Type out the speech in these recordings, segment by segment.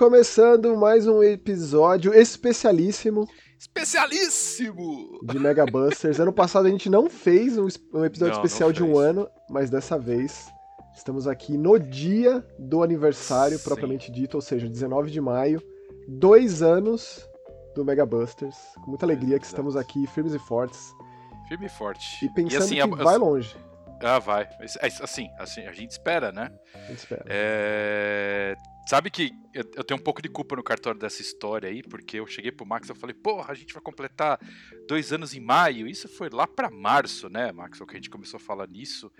Começando mais um episódio especialíssimo. Especialíssimo! De Mega Busters. ano passado a gente não fez um, um episódio não, especial não de um ano, mas dessa vez estamos aqui no dia do aniversário Sim. propriamente dito, ou seja, 19 de maio. Dois anos do Mega Busters. Com muita alegria que estamos aqui, firmes e fortes. Firme e forte. E pensando e assim, que vai longe. Ah, vai. É, assim, assim, a gente espera, né? A gente espera. É... Sabe que eu, eu, tenho um pouco de culpa no cartório dessa história aí, porque eu cheguei pro Max e falei, porra, a gente vai completar dois anos em maio. Isso foi lá para março, né, Max? Que a gente começou a falar nisso.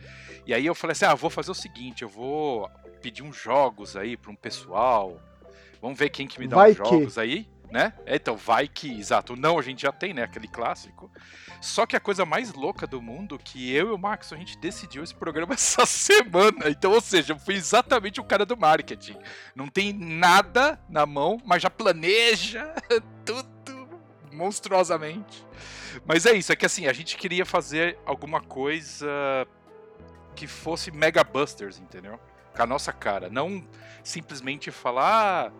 E aí eu falei assim: ah, vou fazer o seguinte, eu vou pedir uns jogos aí pra um pessoal. Vamos ver quem que me dá vai uns que... jogos aí né? É, então, vai que, exato, não a gente já tem, né, aquele clássico. Só que a coisa mais louca do mundo, que eu e o Max, a gente decidiu esse programa essa semana. Então, ou seja, eu fui exatamente o cara do marketing. Não tem nada na mão, mas já planeja tudo monstruosamente. Mas é isso, é que assim, a gente queria fazer alguma coisa que fosse Mega Busters, entendeu? Com a nossa cara. Não simplesmente falar. Ah,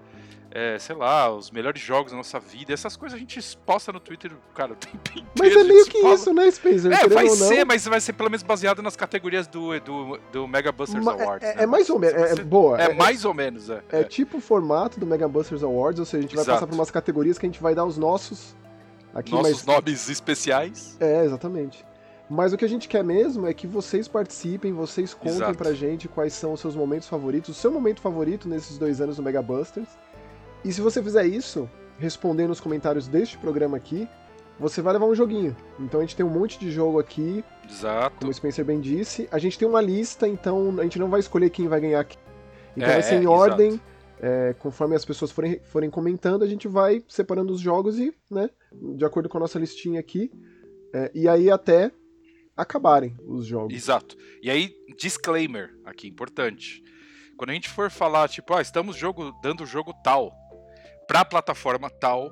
é, sei lá, os melhores jogos da nossa vida. Essas coisas a gente posta no Twitter, cara, o tempo inteiro. Mas é meio que fala... isso, né, Spencer? É, vai ser, mas vai ser pelo menos baseado nas categorias do, do, do Mega Busters Ma Awards. É, né? é, mais ou menos, é, boa. É, é, mais ou menos, é. É, tipo o formato do Mega Busters Awards, ou seja, a gente vai Exato. passar por umas categorias que a gente vai dar os nossos. Aqui, nossos mas... nomes especiais. É, exatamente. Mas o que a gente quer mesmo é que vocês participem, vocês contem Exato. pra gente quais são os seus momentos favoritos, o seu momento favorito nesses dois anos do Mega Busters. E se você fizer isso, respondendo os comentários deste programa aqui, você vai levar um joguinho. Então a gente tem um monte de jogo aqui. Exato. Como o Spencer bem disse. A gente tem uma lista, então a gente não vai escolher quem vai ganhar aqui. Então é, vai ser em é, ordem. É, conforme as pessoas forem, forem comentando, a gente vai separando os jogos e, né, de acordo com a nossa listinha aqui. É, e aí até acabarem os jogos. Exato. E aí, disclaimer aqui, importante. Quando a gente for falar, tipo, ah, estamos jogo, dando jogo tal, pra plataforma tal,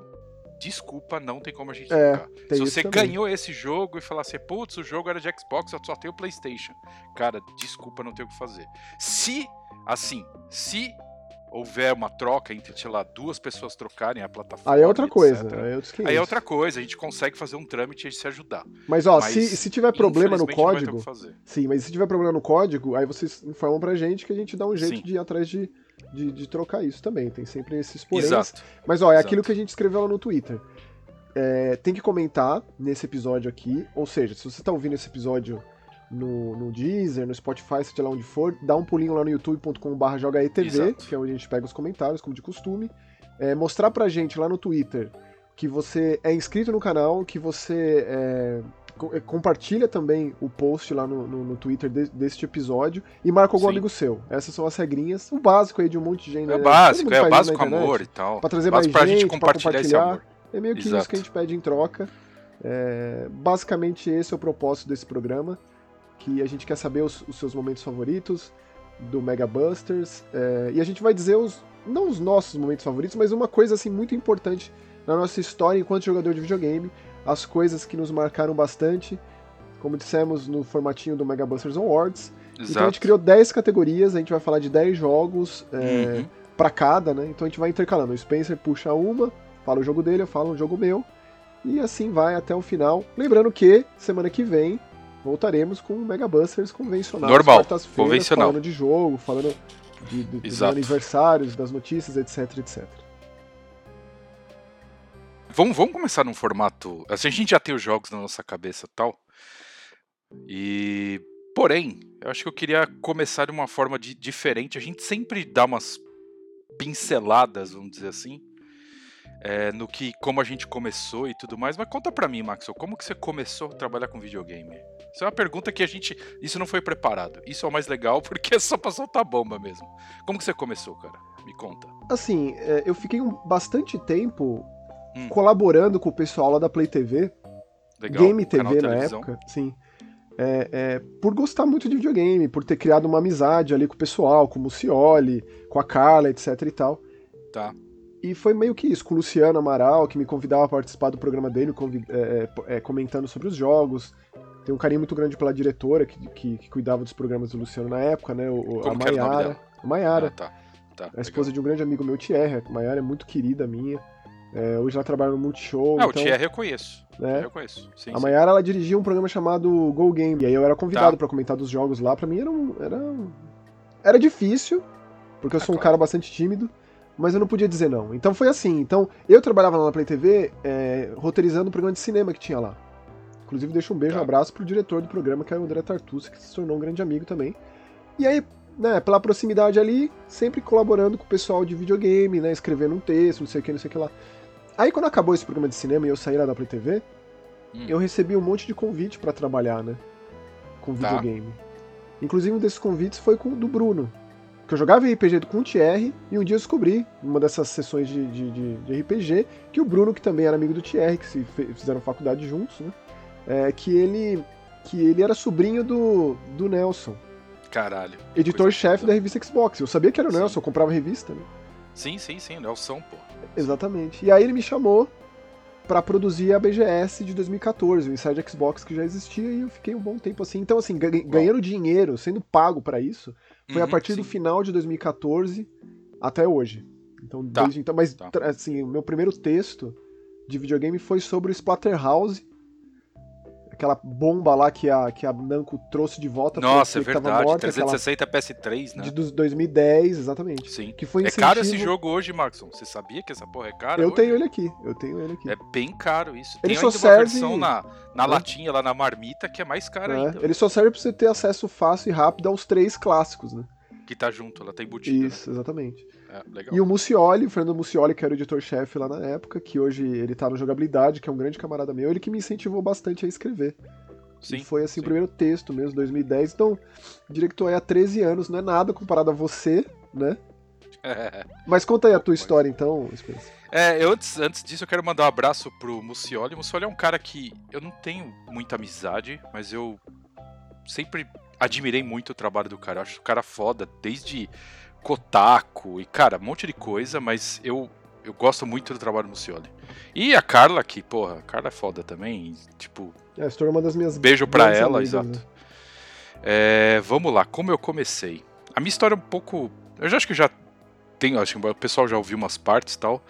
desculpa, não tem como a gente é, Se você ganhou esse jogo e falar assim, putz, o jogo era de Xbox, eu só tenho o PlayStation. Cara, desculpa, não tem o que fazer. Se, assim, se houver uma troca entre, sei lá, duas pessoas trocarem a plataforma. Aí é outra coisa. Aí é, aí é outra coisa, a gente consegue fazer um trâmite e se ajudar. Mas ó, mas, se, se tiver problema no código. Sim, mas se tiver problema no código, aí vocês informam pra gente que a gente dá um jeito sim. de ir atrás de de, de trocar isso também. Tem sempre esses poréns. Exato. Mas, ó, é Exato. aquilo que a gente escreveu lá no Twitter. É, tem que comentar nesse episódio aqui. Ou seja, se você está ouvindo esse episódio no, no Deezer, no Spotify, seja lá onde for, dá um pulinho lá no youtube.com.br jogaetv, que é onde a gente pega os comentários, como de costume. É, mostrar pra gente lá no Twitter que você é inscrito no canal, que você é, compartilha também o post lá no, no, no Twitter de, deste episódio e marca algum Sim. amigo seu. Essas são as regrinhas. O básico aí de um monte de gente. É né? básico, é básico amor e tal. Pra trazer mais pra gente, gente compartilhar, compartilhar. Esse amor. É meio que Exato. isso que a gente pede em troca. É, basicamente esse é o propósito desse programa, que a gente quer saber os, os seus momentos favoritos do Mega Busters é, e a gente vai dizer os não os nossos momentos favoritos, mas uma coisa assim muito importante na nossa história enquanto jogador de videogame, as coisas que nos marcaram bastante, como dissemos no formatinho do Mega Busters Awards. Exato. Então a gente criou 10 categorias, a gente vai falar de 10 jogos é, uhum. para cada, né? Então a gente vai intercalando. O Spencer puxa uma, fala o jogo dele, eu falo o jogo meu. E assim vai até o final. Lembrando que semana que vem voltaremos com o Mega Busters convencional. Normal, convencional. Falando de jogo, falando de, de, de aniversários, das notícias, etc, etc. Vamos, vamos começar num formato. Assim, a gente já tem os jogos na nossa cabeça tal. E. Porém, eu acho que eu queria começar de uma forma de, diferente. A gente sempre dá umas pinceladas, vamos dizer assim, é, no que como a gente começou e tudo mais. Mas conta pra mim, Maxwell, como que você começou a trabalhar com videogame? Isso é uma pergunta que a gente. Isso não foi preparado. Isso é o mais legal porque é só pra soltar bomba mesmo. Como que você começou, cara? Me conta. Assim, é, eu fiquei bastante tempo hum. colaborando com o pessoal lá da Play TV, Legal. Game TV na época, sim. É, é, por gostar muito de videogame, por ter criado uma amizade ali com o pessoal, com o Cioli, com a Carla, etc e tal. Tá. E foi meio que isso, com o Luciano Amaral, que me convidava a participar do programa dele, é, é, é, comentando sobre os jogos. Tem um carinho muito grande pela diretora, que, que, que cuidava dos programas do Luciano na época, né? O, a Maiara. Maiara. Ah, tá. tá. A esposa de um grande amigo meu, Thierry. A Maiara é muito querida minha. É, hoje ela trabalha no Multishow. Ah, então, o Thierry eu conheço. né? Eu conheço. Sim, A. Mayara, ela dirigia um programa chamado Go Game. E aí eu era convidado Tá. pra comentar dos jogos lá. Pra mim era um, era um- Era difícil, porque eu Ah, sou um claro. cara bastante tímido. Mas eu não podia dizer não. Então foi assim. Então, eu trabalhava lá na Play TV, é, roteirizando um programa de cinema que tinha lá. Inclusive, deixo um beijo, um Tá. abraço pro diretor do programa, que é o André Tartucci, que se tornou um grande amigo também. E aí, né, pela proximidade ali, sempre colaborando com o pessoal de videogame, né, escrevendo um texto, não sei o que, não sei o que lá. Aí, quando acabou esse programa de cinema e eu saí lá da Play TV, Hum. eu recebi um monte de convite pra trabalhar, né, com Tá. videogame. Inclusive, um desses convites foi com do Bruno. Que eu jogava RPG com o Thierry, e um dia eu descobri, numa dessas sessões de, de, de- de RPG, que o Bruno, que também era amigo do Thierry, que se fizeram faculdade juntos, né? é, que ele que ele era sobrinho do, do Nelson, Caralho. editor-chefe da revista Xbox. Eu sabia que era o Sim. Nelson, eu comprava revista, né? Sim, sim, sim. Nelson, pô. Exatamente. E aí ele me chamou pra produzir a BGS de 2014, o Inside Xbox que já existia, e eu fiquei um bom tempo assim. Então, assim, ga- ganhando dinheiro, sendo pago pra isso, foi a Uhum, partir do sim. final de 2014 até hoje. Então, Tá, desde então, mas tá. assim, o meu primeiro texto de videogame foi sobre o Splatterhouse, aquela bomba lá que a, que a Namco trouxe de volta Nossa, é verdade. morta, aquela 360 PS3, né? de dos 2010, exatamente. Sim. Que foi É caro esse incentivo- jogo hoje, Maxon. Você sabia que essa porra é cara? Eu hoje? tenho ele aqui, eu tenho ele aqui. É bem caro isso. Ele Tem só serve- versão na, na Hã? latinha, lá na marmita, que é mais cara É, ainda. ele só serve pra você ter acesso fácil e rápido aos três clássicos, né? Que tá junto, ela tá embutida. Isso, exatamente. Né? É, legal. E o Mucioli, o Fernando Mucioli, que era o editor-chefe lá na época, que hoje ele tá no Jogabilidade, que é um grande camarada meu, ele que me incentivou bastante a escrever. Sim. E foi assim sim. o primeiro texto mesmo, 2010. Então, tô aí há 13 anos, não é nada comparado a você, né? Mas conta aí a tua história então, Spencer. É, eu antes, antes disso eu quero mandar um abraço pro Mucioli. O Mucioli é um cara que eu não tenho muita amizade, mas eu sempre admirei muito o trabalho do cara. Eu acho o cara foda, desde Kotaku e, cara, um monte de coisa, mas eu, eu gosto muito do trabalho do Mucioli. E a Carla, que, porra, a Carla é foda também, e, tipo, É, se uma das minhas Beijo pra ela, amigas, exato. né? É, vamos lá, como eu comecei? A minha história é um pouco. Eu já acho que já tenho, acho que o pessoal já ouviu umas partes e tal.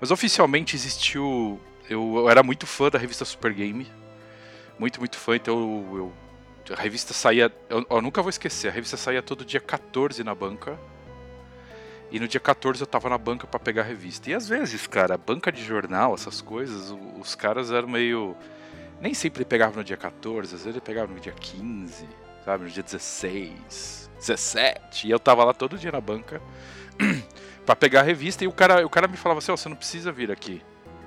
Mas oficialmente existiu. Eu, eu era muito fã da revista Super Game. Muito, muito fã, então eu. eu- a revista saía. Eu, eu nunca vou esquecer, a revista saía todo dia 14 na banca. E no dia 14 eu tava na banca pra pegar a revista. E às vezes, cara, banca de jornal, essas coisas, os caras eram meio. Nem sempre pegavam no dia 14, às vezes ele pegava no dia 15, sabe, no dia 16, 17. E eu tava lá todo dia na banca pra pegar a revista e o cara, o cara me falava assim, ó, você não precisa vir aqui.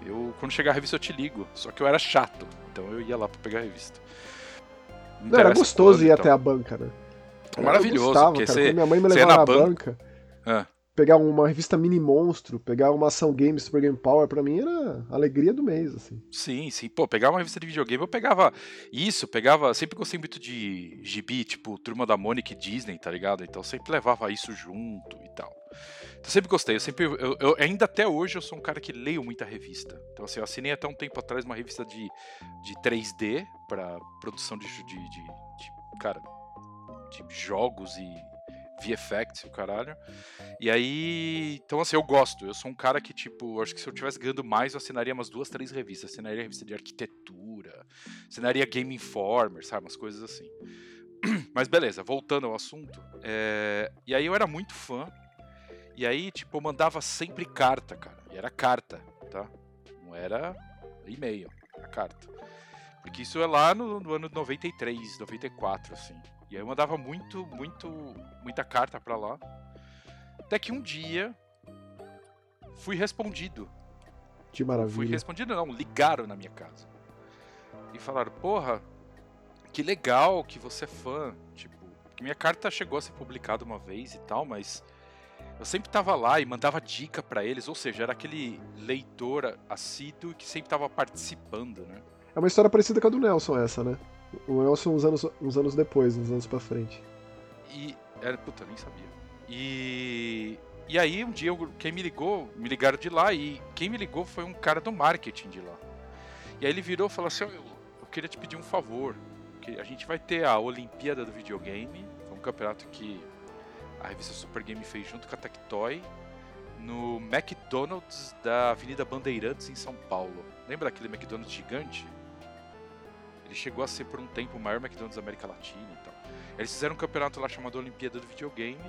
Eu, quando chegar a revista eu te ligo. Só que eu era chato, então eu ia lá pra pegar a revista. Não, era gostoso quando ir tal. até a banca, né? Maravilhoso, Eu gostava, cara. você- minha mãe me levava na na banca- banca, Ah. pegar uma revista Mini Monstro, pegar uma ação game Super Game Power, pra mim era a alegria do mês, assim. Sim, sim. Pô, pegar uma revista de videogame, eu pegava isso, pegava. Sempre gostei muito de gibi, tipo Turma da Mônica e Disney, tá ligado? Então sempre levava isso junto e tal. Então sempre gostei. Eu sempre. Eu, eu- ainda até hoje eu sou um cara que leio muita revista. Então, assim, eu assinei até um tempo atrás uma revista de, de 3D pra produção de, de, de, de- Cara. De jogos e VFX o caralho. E aí, então assim, eu gosto. Eu sou um cara que, tipo, acho que se eu tivesse ganhando mais, eu assinaria umas duas, três revistas. Assinaria revista de arquitetura, assinaria Game Informer, sabe? Umas coisas assim. Mas beleza, voltando ao assunto. é, E aí eu era muito fã. E aí, tipo, eu mandava sempre carta, cara. E era carta, tá? Não era e-mail, era carta. Porque isso é lá no, no ano 93, 94, assim. E aí eu mandava muito, muito, muita carta pra lá. Até que um dia fui respondido. Que Fui maravilha. respondido, não, ligaram na minha casa. E falaram, porra, que legal que você é fã. Tipo, que minha carta chegou a ser publicada uma vez e tal, mas eu sempre tava lá e mandava dica pra eles, ou seja, era aquele leitor assíduo que sempre tava participando, né? É uma história parecida com a do Nelson, essa, né? O Nelson uns anos, uns anos depois, uns anos pra frente. E. Era, puta, nem sabia. E. E aí, um dia, eu- quem me ligou, me ligaram de lá, e quem me ligou foi um cara do marketing de lá. E aí ele virou e falou assim: "Ó, eu, eu queria te pedir um favor. Que a gente vai ter a Olimpíada do Videogame, um campeonato que a revista Super Game fez junto com a Tectoy no McDonald's da Avenida Bandeirantes em São Paulo. Lembra aquele McDonald's gigante? Ele chegou a ser por um tempo o maior McDonald's da América Latina e tal. Eles fizeram um campeonato lá chamado Olimpíada do Videogame,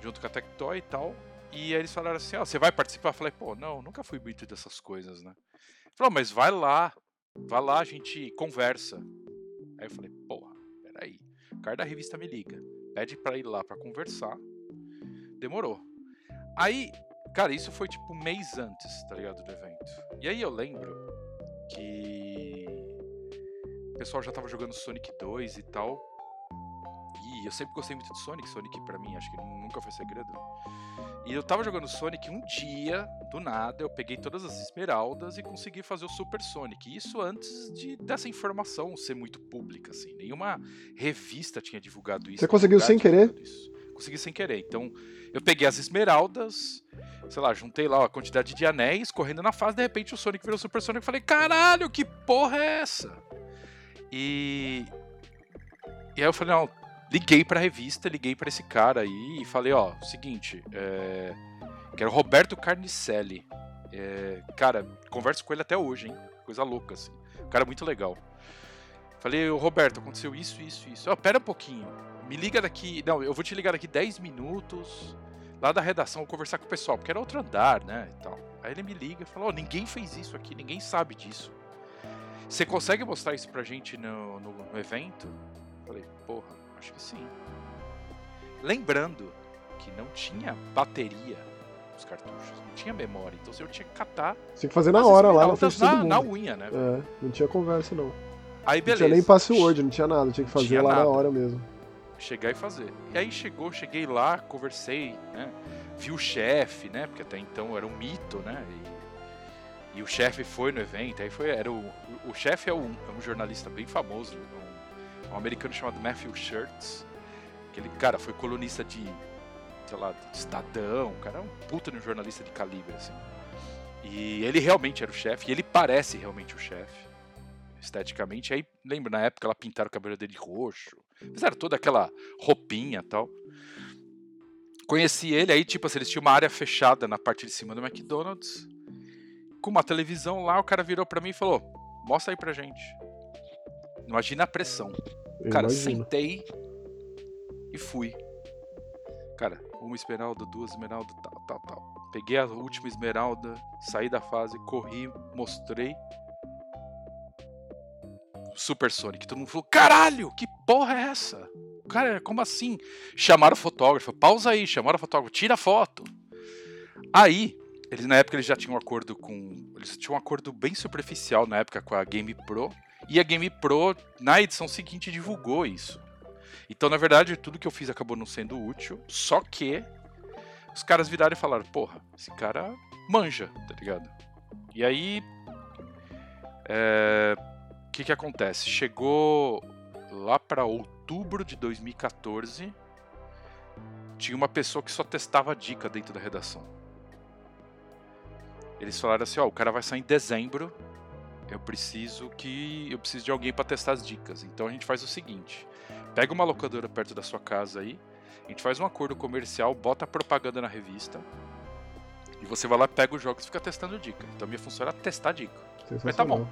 junto com a Tectoy e tal. E aí eles falaram assim: Ó, oh, você vai participar? Eu falei: pô, não, nunca fui muito dessas coisas, né? Ele falou: mas vai lá, vai lá, a gente conversa. Aí eu falei: porra, peraí. O cara da revista me liga, pede pra ir lá pra conversar. Demorou. Aí, cara, isso foi tipo um mês antes, tá ligado, do evento. E aí eu lembro que o pessoal já tava jogando Sonic 2 e tal. E eu sempre gostei muito de Sonic, Sonic para mim acho que nunca foi segredo. E eu tava jogando Sonic um dia, do nada, eu peguei todas as esmeraldas e consegui fazer o Super Sonic. Isso antes de dessa informação ser muito pública, assim. Nenhuma revista tinha divulgado isso. Você conseguiu sem querer? Consegui sem querer. Então, eu peguei as esmeraldas, sei lá, juntei lá a quantidade de anéis, correndo na fase, de repente o Sonic virou Super Sonic. Eu falei, caralho, que porra é essa? E. E aí eu falei, não, liguei pra revista, liguei para esse cara aí e falei, ó, seguinte, é... quero Roberto Carnicelli. É... Cara, converso com ele até hoje, hein? Coisa louca, assim. O cara muito legal. Falei, Roberto, aconteceu isso, isso, isso. Ó, pera um pouquinho. Me liga daqui. Não, eu vou te ligar daqui 10 minutos. Lá da redação, vou conversar com o pessoal, porque era outro andar, né? E tal. Aí ele me liga e falou: oh, ninguém fez isso aqui, ninguém sabe disso. Você consegue mostrar isso pra gente no, no, no evento? Falei, porra, acho que sim. Lembrando que não tinha bateria nos cartuchos, não tinha memória, então eu tinha que catar. Tinha que fazer na hora lá na frente na, na unha, né? É, não tinha conversa não. Aí beleza. Não tinha nem password, não tinha nada, tinha que fazer lá nada. na hora mesmo. Chegar e fazer. E aí chegou, cheguei lá, conversei, né? Vi o chefe, né? Porque até então era um mito, né? E e o chefe foi no evento, aí foi, era o, o chefe é um, é um jornalista bem famoso, um, um, americano chamado Matthew Shirts, que ele, cara, foi colunista de, sei lá, de Estadão, cara, é um puta de um jornalista de calibre, assim. E ele realmente era o chefe, e ele parece realmente o chefe, esteticamente. Aí, lembra, na época, ela pintaram o cabelo dele roxo, fizeram toda aquela roupinha e tal. Conheci ele, aí, tipo assim, eles tinham uma área fechada na parte de cima do McDonald's, com uma televisão lá, o cara virou para mim e falou: mostra aí pra gente. Imagina a pressão. Eu cara, imagino. sentei e fui. Cara, uma esmeralda, duas esmeraldas, tal, tal, tal. Peguei a última esmeralda, saí da fase, corri, mostrei. Super Sonic. Todo mundo falou: caralho, que porra é essa? Cara, como assim? Chamaram o fotógrafo, pausa aí, chamaram o fotógrafo, tira a foto. Aí, eles na época eles já tinham um acordo com. Eles tinham um acordo bem superficial na época com a Game Pro. E a Game Pro, na edição seguinte, divulgou isso. Então, na verdade, tudo que eu fiz acabou não sendo útil. Só que os caras viraram e falaram: Porra, esse cara manja, tá ligado? E aí. É, o que que acontece? Chegou lá para outubro de 2014. Tinha uma pessoa que só testava dica dentro da redação. Eles falaram assim, ó, o cara vai sair em dezembro. Eu preciso que eu preciso de alguém para testar as dicas. Então a gente faz o seguinte: pega uma locadora perto da sua casa aí, a gente faz um acordo comercial, bota a propaganda na revista. E você vai lá, pega os jogos e fica testando dica. Então a minha função era testar dica. Mas tá bom.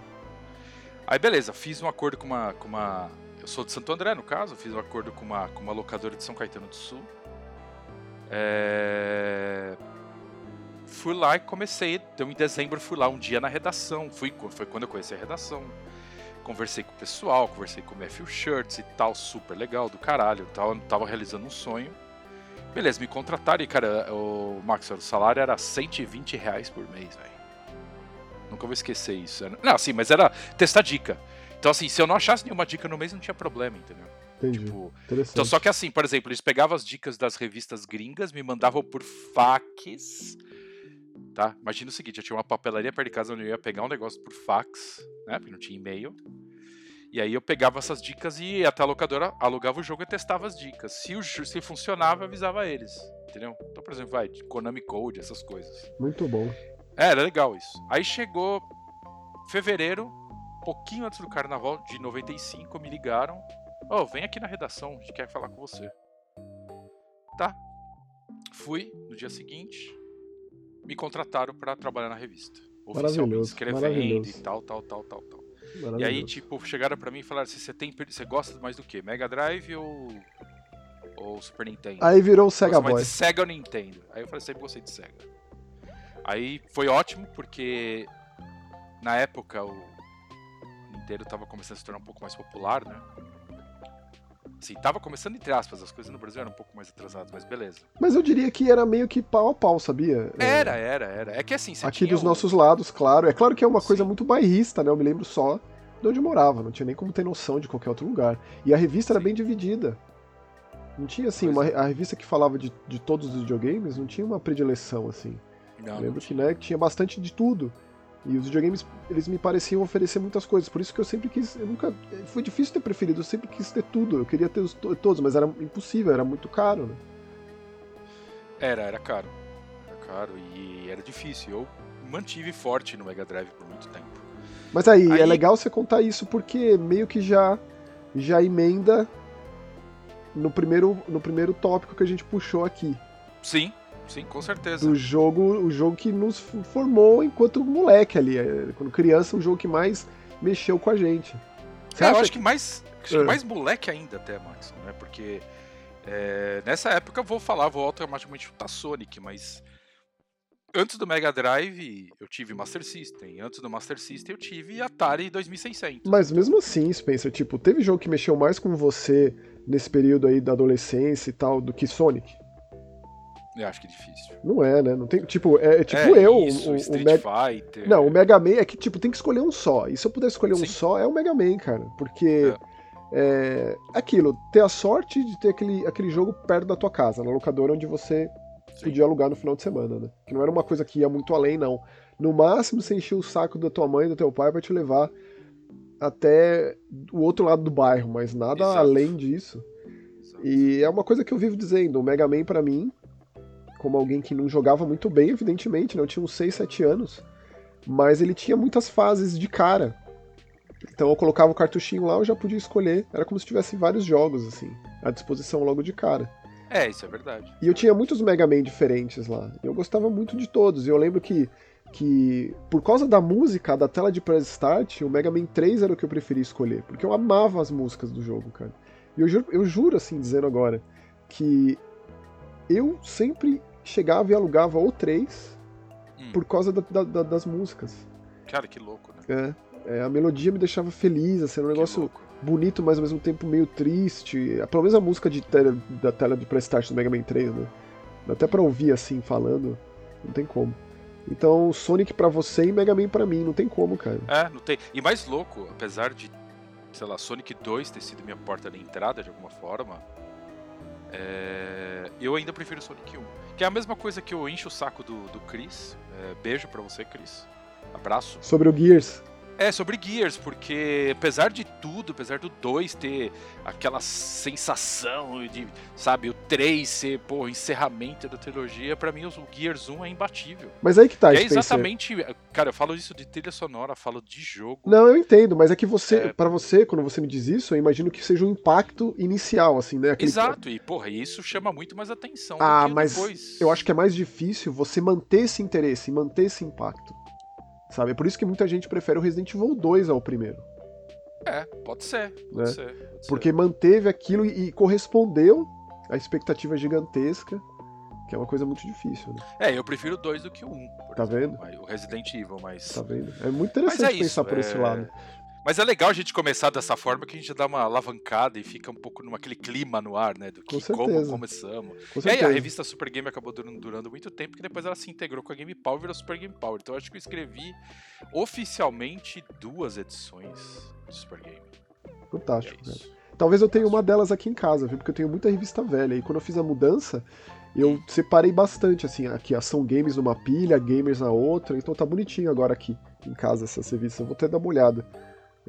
Aí beleza, fiz um acordo com uma, com uma. Eu sou de Santo André, no caso, fiz um acordo com uma, com uma locadora de São Caetano do Sul. É fui lá e comecei. Então, em dezembro, fui lá um dia na redação. Fui, foi quando eu conheci a redação. Conversei com o pessoal, conversei com o Matthew Shirts e tal, super legal, do caralho. Tava, tava realizando um sonho. Beleza, me contrataram e, cara, o Max, o salário era 120 reais por mês, velho. Nunca vou esquecer isso. Não, assim, mas era testar dica. Então, assim, se eu não achasse nenhuma dica no mês, não tinha problema, entendeu? Entendi. Tipo, então, só que assim, por exemplo, eles pegavam as dicas das revistas gringas, me mandavam por fax tá? Imagina o seguinte, eu tinha uma papelaria perto de casa onde eu ia pegar um negócio por fax, né? Porque não tinha e-mail. E aí eu pegava essas dicas e ia até a locadora, alugava o jogo e testava as dicas. Se, o, se funcionava, avisava eles. Entendeu? Então, por exemplo, vai, Konami Code, essas coisas. Muito bom. É, era legal isso. Aí chegou fevereiro, pouquinho antes do carnaval de 95, me ligaram. Ô, oh, vem aqui na redação, a gente quer falar com você. Tá. Fui no dia seguinte, me contrataram para trabalhar na revista. Oficialmente escrevendo e tal, tal, tal, tal, tal. E aí, tipo, chegaram para mim e falaram assim: você tem, você gosta mais do que? Mega Drive ou ou Super Nintendo? Aí virou o Sega Boy. de Sega ou Nintendo? Aí eu falei, sempre gostei de Sega. Aí foi ótimo porque na época o Nintendo tava começando a se tornar um pouco mais popular, né? Assim, tava começando entre aspas, as coisas no Brasil eram um pouco mais atrasadas, mas beleza. Mas eu diria que era meio que pau a pau, sabia? É. Era, era, era. É que assim, Aqui dos o... nossos lados, claro. É claro que é uma Sim. coisa muito bairrista, né? Eu me lembro só de onde eu morava, não tinha nem como ter noção de qualquer outro lugar. E a revista Sim. era bem dividida. Não tinha, assim, uma, é. a revista que falava de, de todos os videogames, não tinha uma predileção, assim. Não, eu lembro que, né, tinha bastante de tudo. E os videogames, eles me pareciam oferecer muitas coisas, por isso que eu sempre quis, eu nunca, foi difícil ter preferido, eu sempre quis ter tudo, eu queria ter os, todos, mas era impossível, era muito caro, né? Era, era caro, era caro e era difícil, eu mantive forte no Mega Drive por muito tempo. Mas aí, é aí... é legal você contar isso, porque meio que já, já emenda no primeiro, no primeiro tópico que a gente puxou aqui. Sim, Sim, com certeza. Do jogo, o jogo que nos formou enquanto moleque ali. É, quando criança, o jogo que mais mexeu com a gente. Você é, acha... Eu acho que mais, acho que é. mais moleque ainda até, Max, né? Porque é, nessa época eu vou falar, vou automaticamente chutar Sonic, mas antes do Mega Drive eu tive Master System, antes do Master System eu tive Atari 2600. Mas mesmo assim, Spencer, tipo, teve jogo que mexeu mais com você nesse período aí da adolescência e tal do que Sonic? Eu acho que é difícil. não é, né? Não tem, tipo, é, é tipo é, eu. Isso, o, Street o Fighter. Não, o Mega Man é que, tipo, tem que escolher um só. E se eu puder escolher Sim. um só, é o Mega Man, cara. Porque. É. é aquilo, ter a sorte de ter aquele, aquele jogo perto da tua casa, na locadora onde você Sim. podia alugar no final de semana, né? Que não era uma coisa que ia muito além, não. No máximo, você enchia o saco da tua mãe e do teu pai para te levar até o outro lado do bairro, mas nada Exato. além disso. Exato. E é uma coisa que eu vivo dizendo, o Mega Man para mim como alguém que não jogava muito bem, evidentemente, né? Eu tinha uns 6, 7 anos. Mas ele tinha muitas fases de cara. Então eu colocava o cartuchinho lá, eu já podia escolher. Era como se tivesse vários jogos, assim, à disposição logo de cara. É, isso é verdade. E eu tinha muitos Mega Man diferentes lá. Eu gostava muito de todos. E eu lembro que, que por causa da música, da tela de press start, o Mega Man 3 era o que eu preferia escolher. Porque eu amava as músicas do jogo, cara. E eu juro, eu juro assim, dizendo agora, que eu sempre chegava e alugava ou três hum. por causa da, da, das músicas. Cara, que louco, né? É, é, a melodia me deixava feliz, assim, era um negócio bonito, mas ao mesmo tempo meio triste. Pelo menos a música de tela, da tela de Prestart do Mega Man 3, né? Até pra ouvir assim, falando, não tem como. Então, Sonic para você e Mega Man para mim, não tem como, cara. É, não tem. E mais louco, apesar de, sei lá, Sonic 2 ter sido minha porta de entrada de alguma forma, é... eu ainda prefiro Sonic 1. Que é a mesma coisa que eu encho o saco do, do Chris. É, beijo para você, Chris. Abraço. Sobre o Gears. É, sobre Gears, porque apesar de tudo, apesar do 2 ter aquela sensação de, sabe, o 3 ser, pô, encerramento da trilogia, para mim o Gears 1 é imbatível. Mas aí que tá, É exatamente, cara, eu falo isso de trilha sonora, falo de jogo. Não, eu entendo, mas é que você, é... para você, quando você me diz isso, eu imagino que seja um impacto inicial, assim, né? Aquele... Exato, e porra, isso chama muito mais atenção. Ah, mas depois... eu acho que é mais difícil você manter esse interesse, manter esse impacto. Sabe? É por isso que muita gente prefere o Resident Evil 2 ao primeiro. É, pode ser. Pode né? ser pode Porque ser. manteve aquilo e, e correspondeu à expectativa gigantesca, que é uma coisa muito difícil, né? É, eu prefiro 2 do que o 1. Um, tá exemplo, vendo? O Resident Evil, mas. Tá vendo? É muito interessante é pensar por é... esse lado. Mas é legal a gente começar dessa forma que a gente dá uma alavancada e fica um pouco naquele clima no ar, né? Do que Com como começamos. Com e aí a revista Super Game acabou durando, durando, muito tempo, que depois ela se integrou com a Game Power e virou Super Game Power. Então acho que eu escrevi oficialmente duas edições do Super Game. Fantástico, é Talvez eu tenha uma delas aqui em casa, viu? Porque eu tenho muita revista velha. E quando eu fiz a mudança, eu separei bastante, assim, aqui ação games numa pilha, gamers na outra, então tá bonitinho agora aqui em casa essa revista. Eu vou até dar uma olhada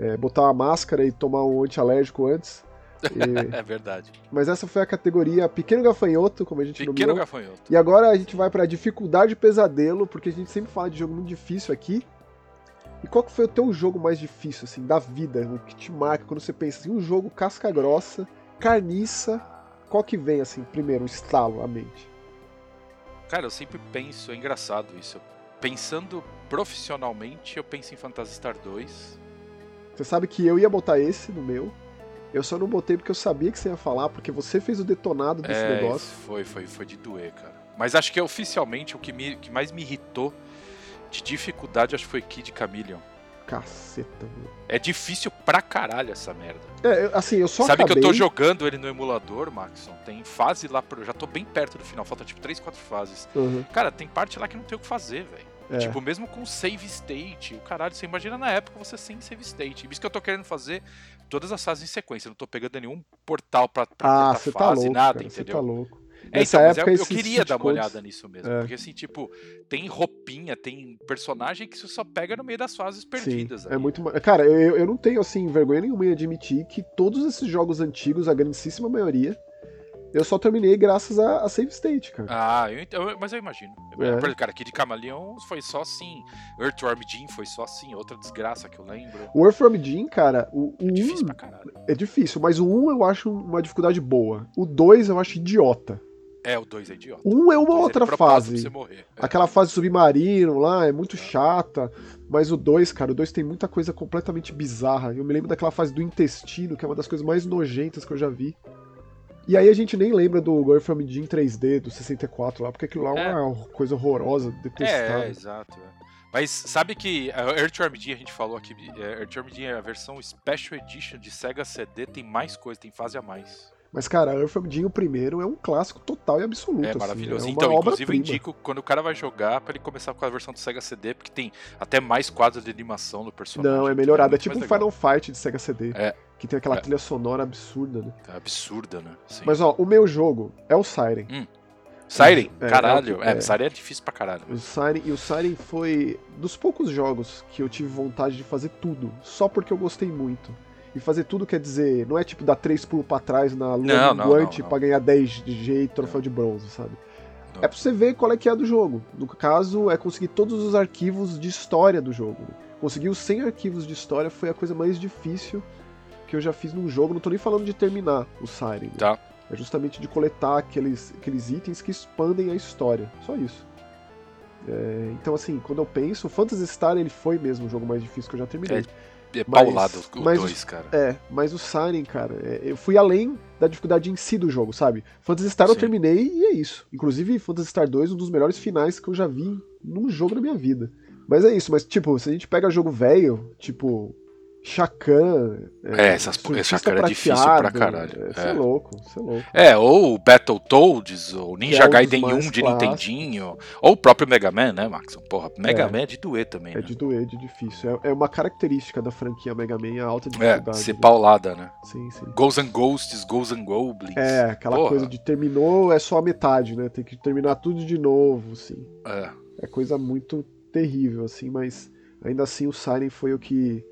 é, botar uma máscara e tomar um antialérgico antes. E... é verdade. Mas essa foi a categoria Pequeno Gafanhoto, como a gente Pequeno nomeou. Gafanhoto. E agora a gente vai pra Dificuldade Pesadelo, porque a gente sempre fala de jogo muito difícil aqui. E qual que foi o teu jogo mais difícil, assim, da vida? O que te marca quando você pensa em um jogo casca grossa, carniça, qual que vem, assim, primeiro, o estalo à mente? Cara, eu sempre penso, é engraçado isso. Pensando profissionalmente, eu penso em Phantasy Star 2. Você sabe que eu ia botar esse no meu. Eu só não botei porque eu sabia que você ia falar, porque você fez o detonado desse é, negócio. Foi, foi, foi de doer, cara. Mas acho que é oficialmente o que, me, que mais me irritou de dificuldade, acho que foi Kid Chameleon. Caceta, mano. É difícil pra caralho essa merda. É, eu- assim, eu só Sabe acabei... que eu tô jogando ele no emulador, Maxon? Tem fase lá, pro... já tô bem perto do final, falta tipo 3, 4 fases. Uhum, Cara, tem parte lá que não tem o que fazer, velho. É. Tipo, mesmo com save state, o caralho, você imagina na época você sem save state. Isso que eu tô querendo fazer todas as fases em sequência, não tô pegando nenhum portal pra, pra ah, tá fase, louco, nada, cara, você entendeu? tá louco. É, então, mas época, eu, eu queria dar uma codes- olhada nisso mesmo. É. Porque assim, tipo, tem roupinha, tem personagem que você só pega no meio das fases perdidas. Sim, é muito. Cara, eu, eu- eu não tenho, assim, vergonha nenhuma em admitir que todos esses jogos antigos, a grandíssima maioria, eu só terminei graças a, a save state, cara. Ah, eu, eu- mas eu imagino. É. Por exemplo, cara, aqui de Camaleão foi só assim. Earthworm Jim foi só assim. Outra desgraça que eu lembro. O Earthworm Jim, cara, o, o É difícil 1 pra caralho. é difícil, mas o 1 eu acho uma dificuldade boa. O 2 eu acho idiota. É, o 2 é idiota. O 1 é uma é outra pra fase. morrer. É. Aquela fase submarino lá é muito chata, mas o 2, cara, o 2 tem muita coisa completamente bizarra. Eu me lembro daquela fase do intestino, que é uma das coisas mais nojentas que eu já vi. E aí a gente nem lembra do Earthworm Jim 3D, do 64 lá, porque aquilo lá é É. uma coisa horrorosa, É, detestável. é, exato. é. Mas sabe que a Earthworm Jim, a gente falou aqui, é, Earthworm Jim é a versão Special Edition de Sega CD, tem mais coisa, tem fase a mais. Mas, cara, Earthworm Jim, o primeiro, é um clássico total e absoluto. É assim, maravilhoso. é então, inclusive eu indico quando o cara vai jogar pra ele começar com a versão do Sega CD, porque tem até mais quadros de animação do personagem. Não, é melhorado. É muito tipo um. Final Fight de Sega CD. É. Que tem aquela É. trilha sonora absurda, né? É absurda, né? Sim. Mas, ó, o meu jogo é o Siren. Siren, É, caralho. é, É, é. Siren é difícil pra caralho. O Siren, e o Siren foi dos poucos jogos que eu tive vontade de fazer tudo, só porque eu gostei muito. E fazer tudo quer dizer, não é tipo dar três pulos pra trás na lua Não, não, minguante não, não. pra ganhar 10 de jeito, troféu de bronze, sabe? Não. É pra você ver qual é que é do jogo. No caso, é conseguir todos os arquivos de história do jogo. Conseguir os 100 arquivos de história foi a coisa mais difícil que eu já fiz num jogo. Não tô nem falando de terminar o Siren. né? Tá. É justamente de coletar aqueles, aqueles itens que expandem a história. Só isso. É, então, assim, quando eu penso, o Phantasy Star ele foi mesmo o jogo mais difícil que eu já terminei. É Mas- paulado o mas 2, cara. É, mas o Siren, cara, é, eu fui além da dificuldade em si do jogo, sabe? Phantasy Star eu Sim. terminei e é isso. Inclusive, Phantasy Star 2, um dos melhores finais que eu já vi num jogo na minha vida. Mas é isso, mas tipo, se a gente pega jogo velho, tipo, Shakan. É, essas- Surfista esse Shakan é difícil pra caralho, Isso é. é. louco, isso é louco. É, ou Battletoads, ou Ninja é Gaiden 1 mais de clássicos. Nintendinho, ou o próprio Mega Man, né, Max? Porra, Mega É. Man é de doer também, É né? de doer, de difícil. É, é uma característica da franquia Mega Man, a alta É, dificuldade. ser né? paulada, né? Sim, sim. Ghosts and Ghosts, Ghosts and Goblins. É, aquela Porra. coisa de terminou, é só a metade, né? Tem que terminar tudo de novo, assim. É. É coisa muito terrível, assim, mas ainda assim o Siren foi o que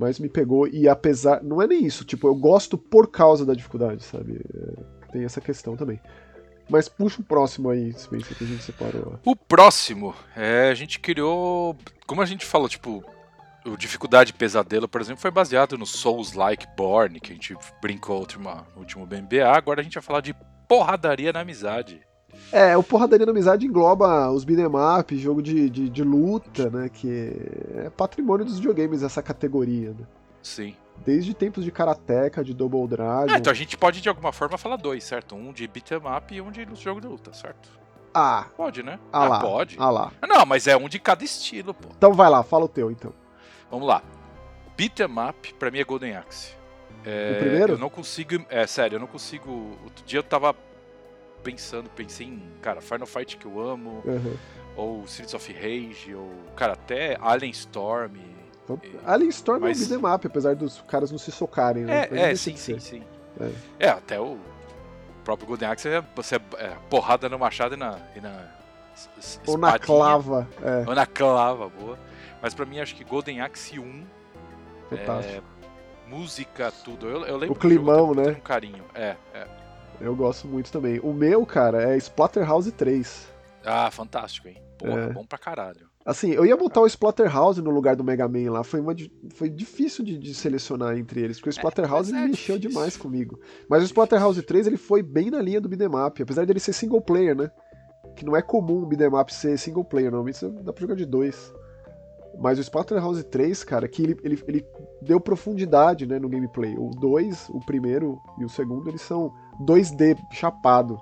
mais me pegou. E apesar. Não é nem isso, tipo, eu gosto por causa da dificuldade, sabe? É, tem essa questão também. Mas puxa o próximo aí, Spencer, que a gente separou. O próximo, é, a gente criou. Como a gente falou, tipo, o Dificuldade Pesadelo, por exemplo, foi baseado no Souls Like Born, que a gente brincou no último BMBA. Agora a gente vai falar de porradaria na amizade. É, o Porradaria na Amizade engloba os beat'em up, jogo de, de, de luta, né? Que é patrimônio dos videogames essa categoria, né? Sim. Desde tempos de Karateka, de Double Dragon. Ah, então a gente pode de alguma forma falar dois, certo? Um de beat'em up e um de jogo de luta, certo? Ah, Pode, né? ah lá. pode. Ah lá. Não, mas é um de cada estilo, pô. Então vai lá, fala o teu então. Vamos lá. Beat'em up, pra mim é Golden Axe. É, O primeiro? Eu não consigo. É sério, eu não consigo. Outro dia eu tava pensando, pensei em, cara, Final Fight que eu amo, Uhum. ou Streets of Rage, ou, cara, até Alien Storm. Então, E- Alien Storm mas- é um beat'em up, apesar dos caras não se socarem, né? É, é, deixa sim, sim, sim. É. É. até o próprio Golden Axe é, você é porrada no machado e na. E na Ou na clava, é, Ou na clava, boa. Mas pra mim acho que Golden Axe 1 fantástico. música, tudo. Eu, eu lembro O climão, né? um carinho. É, é. Eu gosto muito também. O meu, cara, é Splatterhouse 3. Ah, fantástico, hein? Porra, É. bom pra caralho. Assim, eu ia botar o Splatterhouse no lugar do Mega Man lá. Foi, uma, foi difícil de, de selecionar entre eles, porque o Splatterhouse é, mexeu difícil. demais comigo. Mas o Splatterhouse 3 ele foi bem na linha do beat'em apesar dele ser single player, né? Que não é comum o beat'em ser single player, normalmente dá pra jogar de dois. Mas o Splatterhouse 3, cara, que ele, ele, ele deu profundidade né, no gameplay. O 2, o primeiro e o segundo, eles são 2D chapado.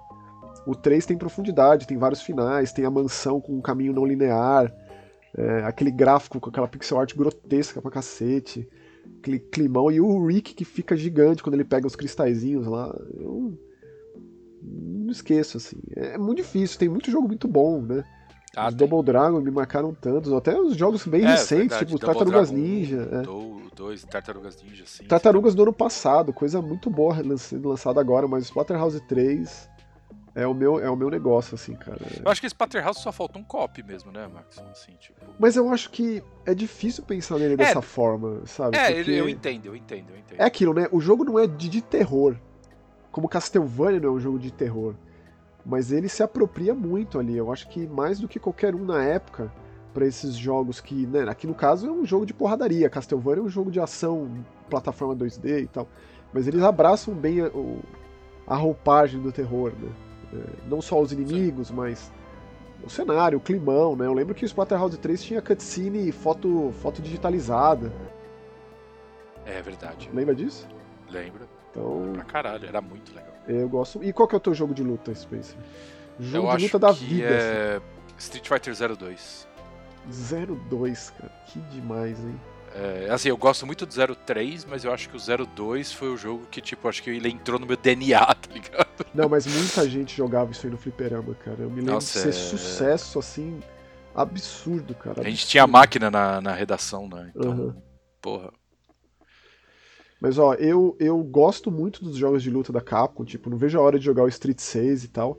O 3 tem profundidade, tem vários finais, tem a mansão com um caminho não linear, é, aquele gráfico com aquela pixel art grotesca pra cacete, aquele climão, e o Rick que fica gigante quando ele pega os cristalzinhos lá. Eu não esqueço, assim. É muito difícil, tem muito jogo muito bom, né? Ah, os tem. Double Dragon me marcaram tantos, até os jogos bem é, recentes, verdade. tipo Tartarugas Dragon Ninja. É. Dois, Tartarugas Ninja, sim. Tartarugas do ano passado, coisa muito boa sendo lançada agora, mas Splatterhouse 3 é o meu, é o meu negócio, assim, cara. Eu acho que Splatterhouse só falta um copy mesmo, né, Max? Assim, tipo... Mas eu acho que é difícil pensar nele é, dessa forma, sabe? É, Porque eu entendo, eu entendo, eu entendo. É aquilo, né? O jogo não é de, de terror. Como Castlevania não é um jogo de terror mas ele se apropria muito ali. Eu acho que mais do que qualquer um na época, para esses jogos que, né, aqui no caso é um jogo de porradaria, Castlevania é um jogo de ação, plataforma 2D e tal, mas eles abraçam bem a, a roupagem do terror, né? É, não só os inimigos, Sim. mas o cenário, o climão, né? Eu lembro que o Splatterhouse 3 tinha cutscene e foto, foto digitalizada. É verdade. Lembra disso? Lembro. Então... Pra caralho, era muito legal. Eu gosto. E qual que é o teu jogo de luta, Spencer? Jogo eu de luta da vida. É assim. Street Fighter 02. 02, cara. Que demais, hein? É, assim, eu gosto muito do 03, mas eu acho que o 02 foi o jogo que, tipo, acho que ele entrou no meu DNA, tá ligado? Não, mas muita gente jogava isso aí no fliperama, cara. Eu me lembro Nossa, de ser é... sucesso, assim, absurdo, cara. Absurdo. A gente tinha máquina na, na redação, né? Então, uhum. porra. Mas ó, eu, eu gosto muito dos jogos de luta da Capcom, tipo, não vejo a hora de jogar o Street 6 e tal.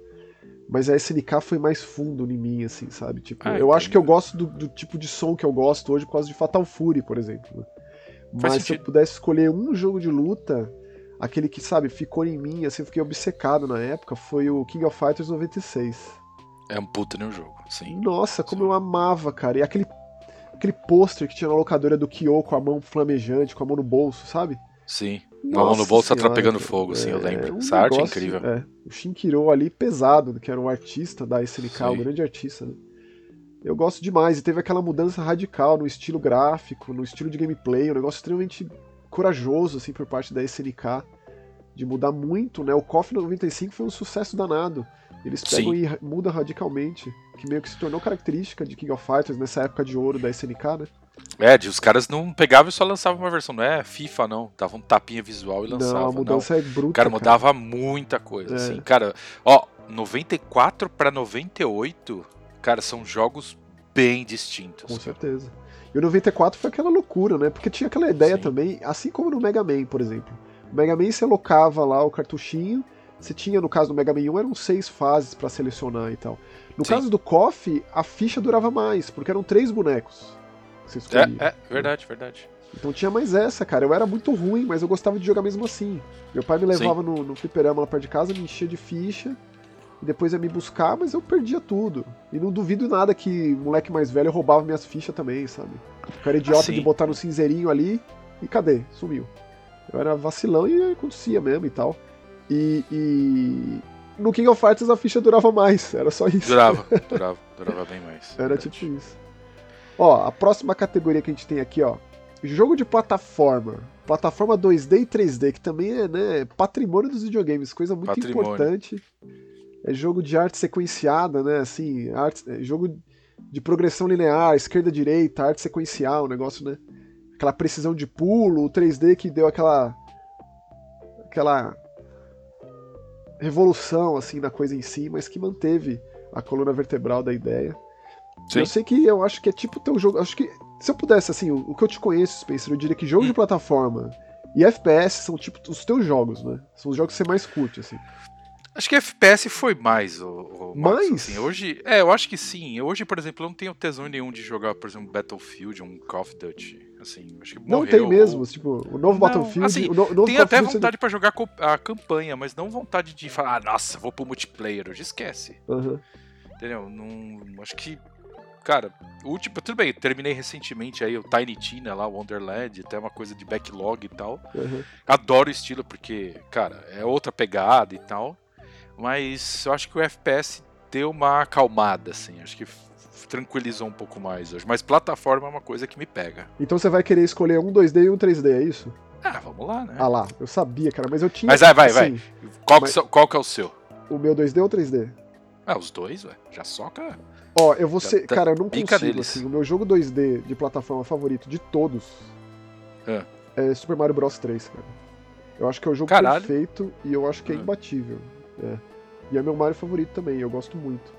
Mas a SNK foi mais fundo em mim, assim, sabe? Tipo, ah, eu acho que eu gosto do, do, tipo de som que eu gosto hoje por causa de Fatal Fury, por exemplo. Né? Mas se eu pudesse escolher um jogo de luta, aquele que, sabe, ficou em mim, assim, eu fiquei obcecado na época, foi o King of Fighters 96. É um puta no jogo, sim. Nossa, como sim. eu amava, cara. E aquele, aquele pôster que tinha na locadora do Kyo com a mão flamejante, com a mão no bolso, sabe? Sim. Nossa mão no bolso tá pegando fogo, assim, é, eu lembro. Um Essa negócio, arte é incrível. É, o Shinkiro ali pesado, que era um artista da SNK, Sim. um grande artista, né? Eu gosto demais, e teve aquela mudança radical no estilo gráfico, no estilo de gameplay, um negócio extremamente corajoso, assim, por parte da SNK, de mudar muito, né? O KOF 95 foi um sucesso danado. Eles pegam Sim. e mudam radicalmente, que meio que se tornou característica de King of Fighters nessa época de ouro da SNK, né? É, de, os caras não pegavam e só lançavam uma versão. Não é FIFA, não. Dava um tapinha visual e lançava. Não, a mudança não. é bruta. Cara, mudava cara. muita coisa, é. assim. Cara, ó, 94 para 98, cara, são jogos bem distintos. Com certeza. E o 94 foi aquela loucura, né? Porque tinha aquela ideia Sim. também, assim como no Mega Man, por exemplo. O Mega Man você alocava lá o cartuchinho, você tinha, no caso do Mega Man 1, eram seis fases para selecionar e tal. No Sim. caso do KOF, a ficha durava mais, porque eram três bonecos. É, é, verdade, verdade. Então tinha mais essa, cara. Eu era muito ruim, mas eu gostava de jogar mesmo assim. Meu pai me levava no, no fliperama lá perto de casa, me enchia de ficha, e depois ia me buscar, mas eu perdia tudo. E não duvido nada que o moleque mais velho roubava minhas fichas também, sabe? Eu era idiota assim. de botar no cinzeirinho ali, e cadê? Sumiu. Eu era vacilão e acontecia mesmo e tal. E, e, no King of Fighters a ficha durava mais, era só isso. Durava, durava, durava bem mais. Era verdade. tipo isso. Ó, a próxima categoria que a gente tem aqui, ó. Jogo de plataforma. Plataforma 2D e 3D, que também é né, patrimônio dos videogames, coisa muito patrimônio. importante. É jogo de arte sequenciada, né? Assim, arte, é jogo de progressão linear, esquerda-direita, arte sequencial, negócio, né? Aquela precisão de pulo, o 3D que deu aquela. aquela. Revolução, assim, na coisa em si, mas que manteve a coluna vertebral da ideia. Sim. Eu sei que eu acho que é tipo teu jogo. Acho que se eu pudesse, assim, o, o que eu te conheço, Spencer, eu diria que jogo de plataforma e FPS são tipo os teus jogos, né? São os jogos que você mais curte, assim. Acho que FPS foi mais, o, o mais? Assim, hoje, é, eu acho que sim. Hoje, por exemplo, eu não tenho tesão nenhum de jogar, por exemplo, Battlefield, um Call of Duty. Assim, acho que não tem mesmo, ou... tipo, o novo não, Battlefield. Assim, o no, novo tem até vontade para jogar a campanha, mas não vontade de falar, ah, nossa, vou pro multiplayer. Hoje esquece. Uhum. Entendeu? Não, acho que cara, o último, tudo bem, terminei recentemente aí o Tiny Tina lá, o Wonderland, até uma coisa de backlog e tal. Uhum. Adoro o estilo porque, cara, é outra pegada e tal. Mas eu acho que o FPS deu uma acalmada, assim. Acho que tranquilizou um pouco mais hoje. Mas plataforma é uma coisa que me pega. Então você vai querer escolher um 2D e um 3D, é isso? Ah, vamos lá, né? Ah lá, eu sabia, cara, mas eu tinha. Mas vai, vai, vai. assim, Qual, mas- qual que é o seu? O meu 2D ou 3D? Ah, os dois, ué. Já soca. Ó, eu vou ser. Tá- Cara, eu não consigo, assim. O meu jogo 2D de plataforma favorito de todos É. é Super Mario Bros 3, cara. Eu acho que é o jogo Caralho. perfeito e eu acho que é É. imbatível. É. E é meu Mario favorito também, eu gosto muito.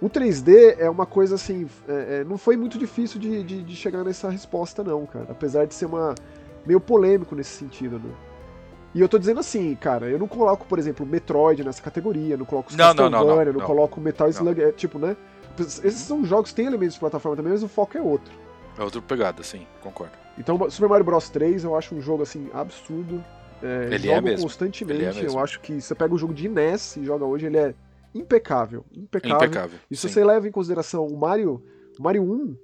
O 3D é uma coisa assim. é- é, não foi muito difícil de, de, de chegar nessa resposta, não, cara. Apesar de ser uma. meio polêmico nesse sentido, né? E eu tô dizendo assim, cara, eu não coloco, por exemplo, Metroid nessa categoria, não coloco Não, não, não, não, não, não. coloco Metal. Slug, é, tipo, né? Esses são jogos que têm elementos de plataforma também, mas o foco é outro. É outra pegada, sim, concordo. Então, Super Mario Bros 3 eu acho um jogo assim absurdo. É, Ele é jogo mesmo. constantemente. Ele é mesmo. Eu acho que você pega o jogo de NES e joga hoje, ele é impecável. Impecável. Impecável. E se sim. você leva em consideração o Mario, o Mario 1,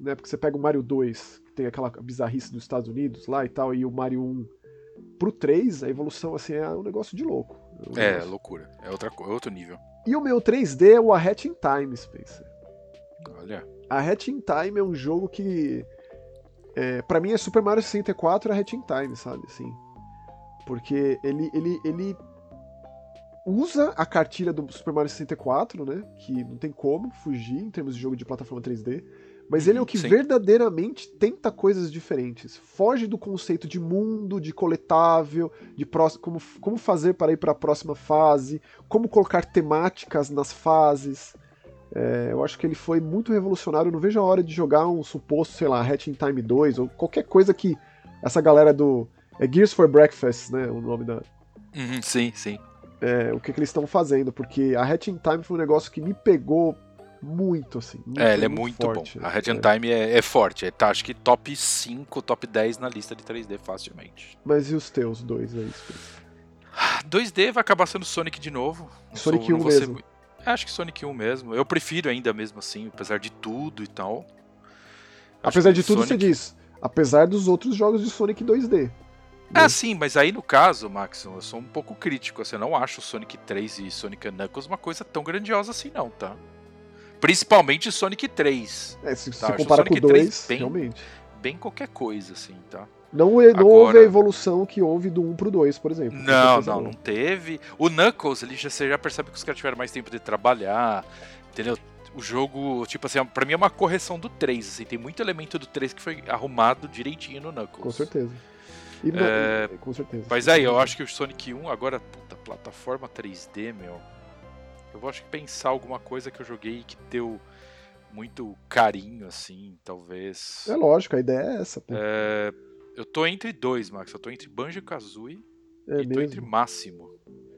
né? Porque você pega o Mario 2, que tem aquela bizarrice dos Estados Unidos lá e tal, e o Mario 1 pro 3, a evolução assim é um negócio de louco. um É, negócio- loucura. É outra, é outro nível. E o meu 3D é o A Hat in Time, Spencer. Olha. A Hat in Time é um jogo que. É, para mim é Super Mario 64 a Hat in Time, sabe? Assim. Porque ele, ele, ele usa a cartilha do Super Mario 64, né? Que não tem como fugir em termos de jogo de plataforma 3D. Mas ele é o que Sim. verdadeiramente tenta coisas diferentes. Foge do conceito de mundo, de coletável, de pró- como, como fazer para ir para a próxima fase, como colocar temáticas nas fases. É, eu acho que ele foi muito revolucionário. Eu não vejo a hora de jogar um suposto, sei lá, Hatch in Time 2 ou qualquer coisa que essa galera do. É Gears for Breakfast, né? O nome da. Uhum, sim, sim. é, o que, que eles estão fazendo, porque a Hatch in Time foi um negócio que me pegou muito, assim. muito, É, ele é muito forte, bom. A Red é. Time é, é forte. É, tá, acho que top 5, top 10 na lista de 3D facilmente. Mas e os teus dois aí? Spencer? 2D vai acabar sendo Sonic de novo. Sonic sou- 1 não vou ser mesmo. mui- É, Acho que Sonic 1 mesmo. Eu prefiro ainda mesmo assim, apesar de tudo e tal. Acho Apesar de tudo, você Sonic- diz. Apesar dos outros jogos de Sonic 2D. Ah, sim, mas aí no caso, Max, eu sou um pouco crítico. Assim, eu não acho o Sonic 3 e Sonic Knuckles uma coisa tão grandiosa assim, não, tá? Principalmente Sonic 3. É, se Tá, você acho o compara com o Sonic 3 2, bem- realmente. Bem qualquer coisa, assim, tá? Não, não Agora- houve a evolução que houve do 1 pro 2, por exemplo. Não, não, não teve. O Knuckles, ele já, você já percebe que os caras tiveram mais tempo de trabalhar, entendeu? O jogo, tipo assim, pra mim é uma correção do 3, assim, tem muito elemento do 3 que foi arrumado direitinho no Knuckles. Com certeza. E, É, e- com certeza. Mas aí, eu acho que o Sonic 1, agora, puta, plataforma 3D, meu. Eu vou acho que pensar alguma coisa que eu joguei que deu muito carinho, assim, talvez. É lógico, a ideia é essa, pô. É, eu tô entre dois, Max. Eu tô entre Banjo Kazooie É, e tô entre mesmo. Máximo.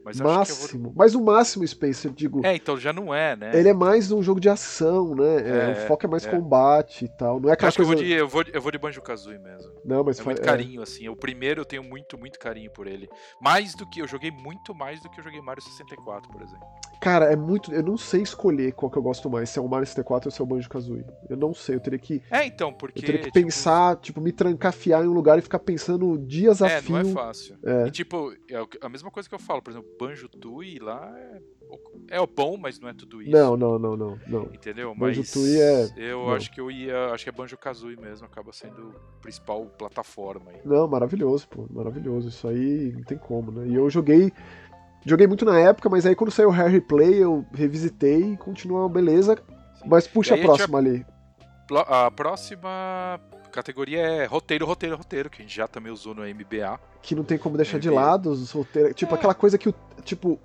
Mas eu vou Máximo. Mas o máximo, Spencer, digo, É, então já não é, né? ele é mais um jogo de ação, né? É, É, o foco é mais é. combate e tal. Não é Eu aquela acho que eu coisa. vou de, eu vou, eu vou de Banjo Kazooie mesmo. Não, mas É fa- muito carinho, assim. O primeiro eu tenho muito, muito carinho por ele. Mais do que. Eu joguei muito mais do que eu joguei Mario 64, por exemplo. Cara, é muito. Eu não sei escolher qual que eu gosto mais, se é o Mario 64 ou se é o Banjo Kazooie. Eu não sei, eu teria que. É, então, porque. Eu teria que tipo, pensar, tipo, me trancafiar em um lugar e ficar pensando dias a É, fio. não é fácil. É. E tipo, é a mesma coisa que eu falo, por exemplo, Banjo Tui lá é, é o bom, mas não é tudo isso. Não, não, não, não, não. Entendeu? Banjo Mas Tooie é- eu não. acho que eu ia. Acho que é Banjo Kazooie mesmo, acaba sendo a principal plataforma aí. Não, maravilhoso, pô. Maravilhoso. Isso aí não tem como, né? E eu joguei. Joguei muito na época, mas aí quando saiu o Harry Play, eu revisitei e continua uma beleza. Mas puxa a a próxima ali. Plo- A próxima categoria é roteiro, roteiro, roteiro, que a gente já também usou no MBA. Que não tem como deixar de NBA. lado os roteiros. Tipo, É. aquela coisa que o. Tipo,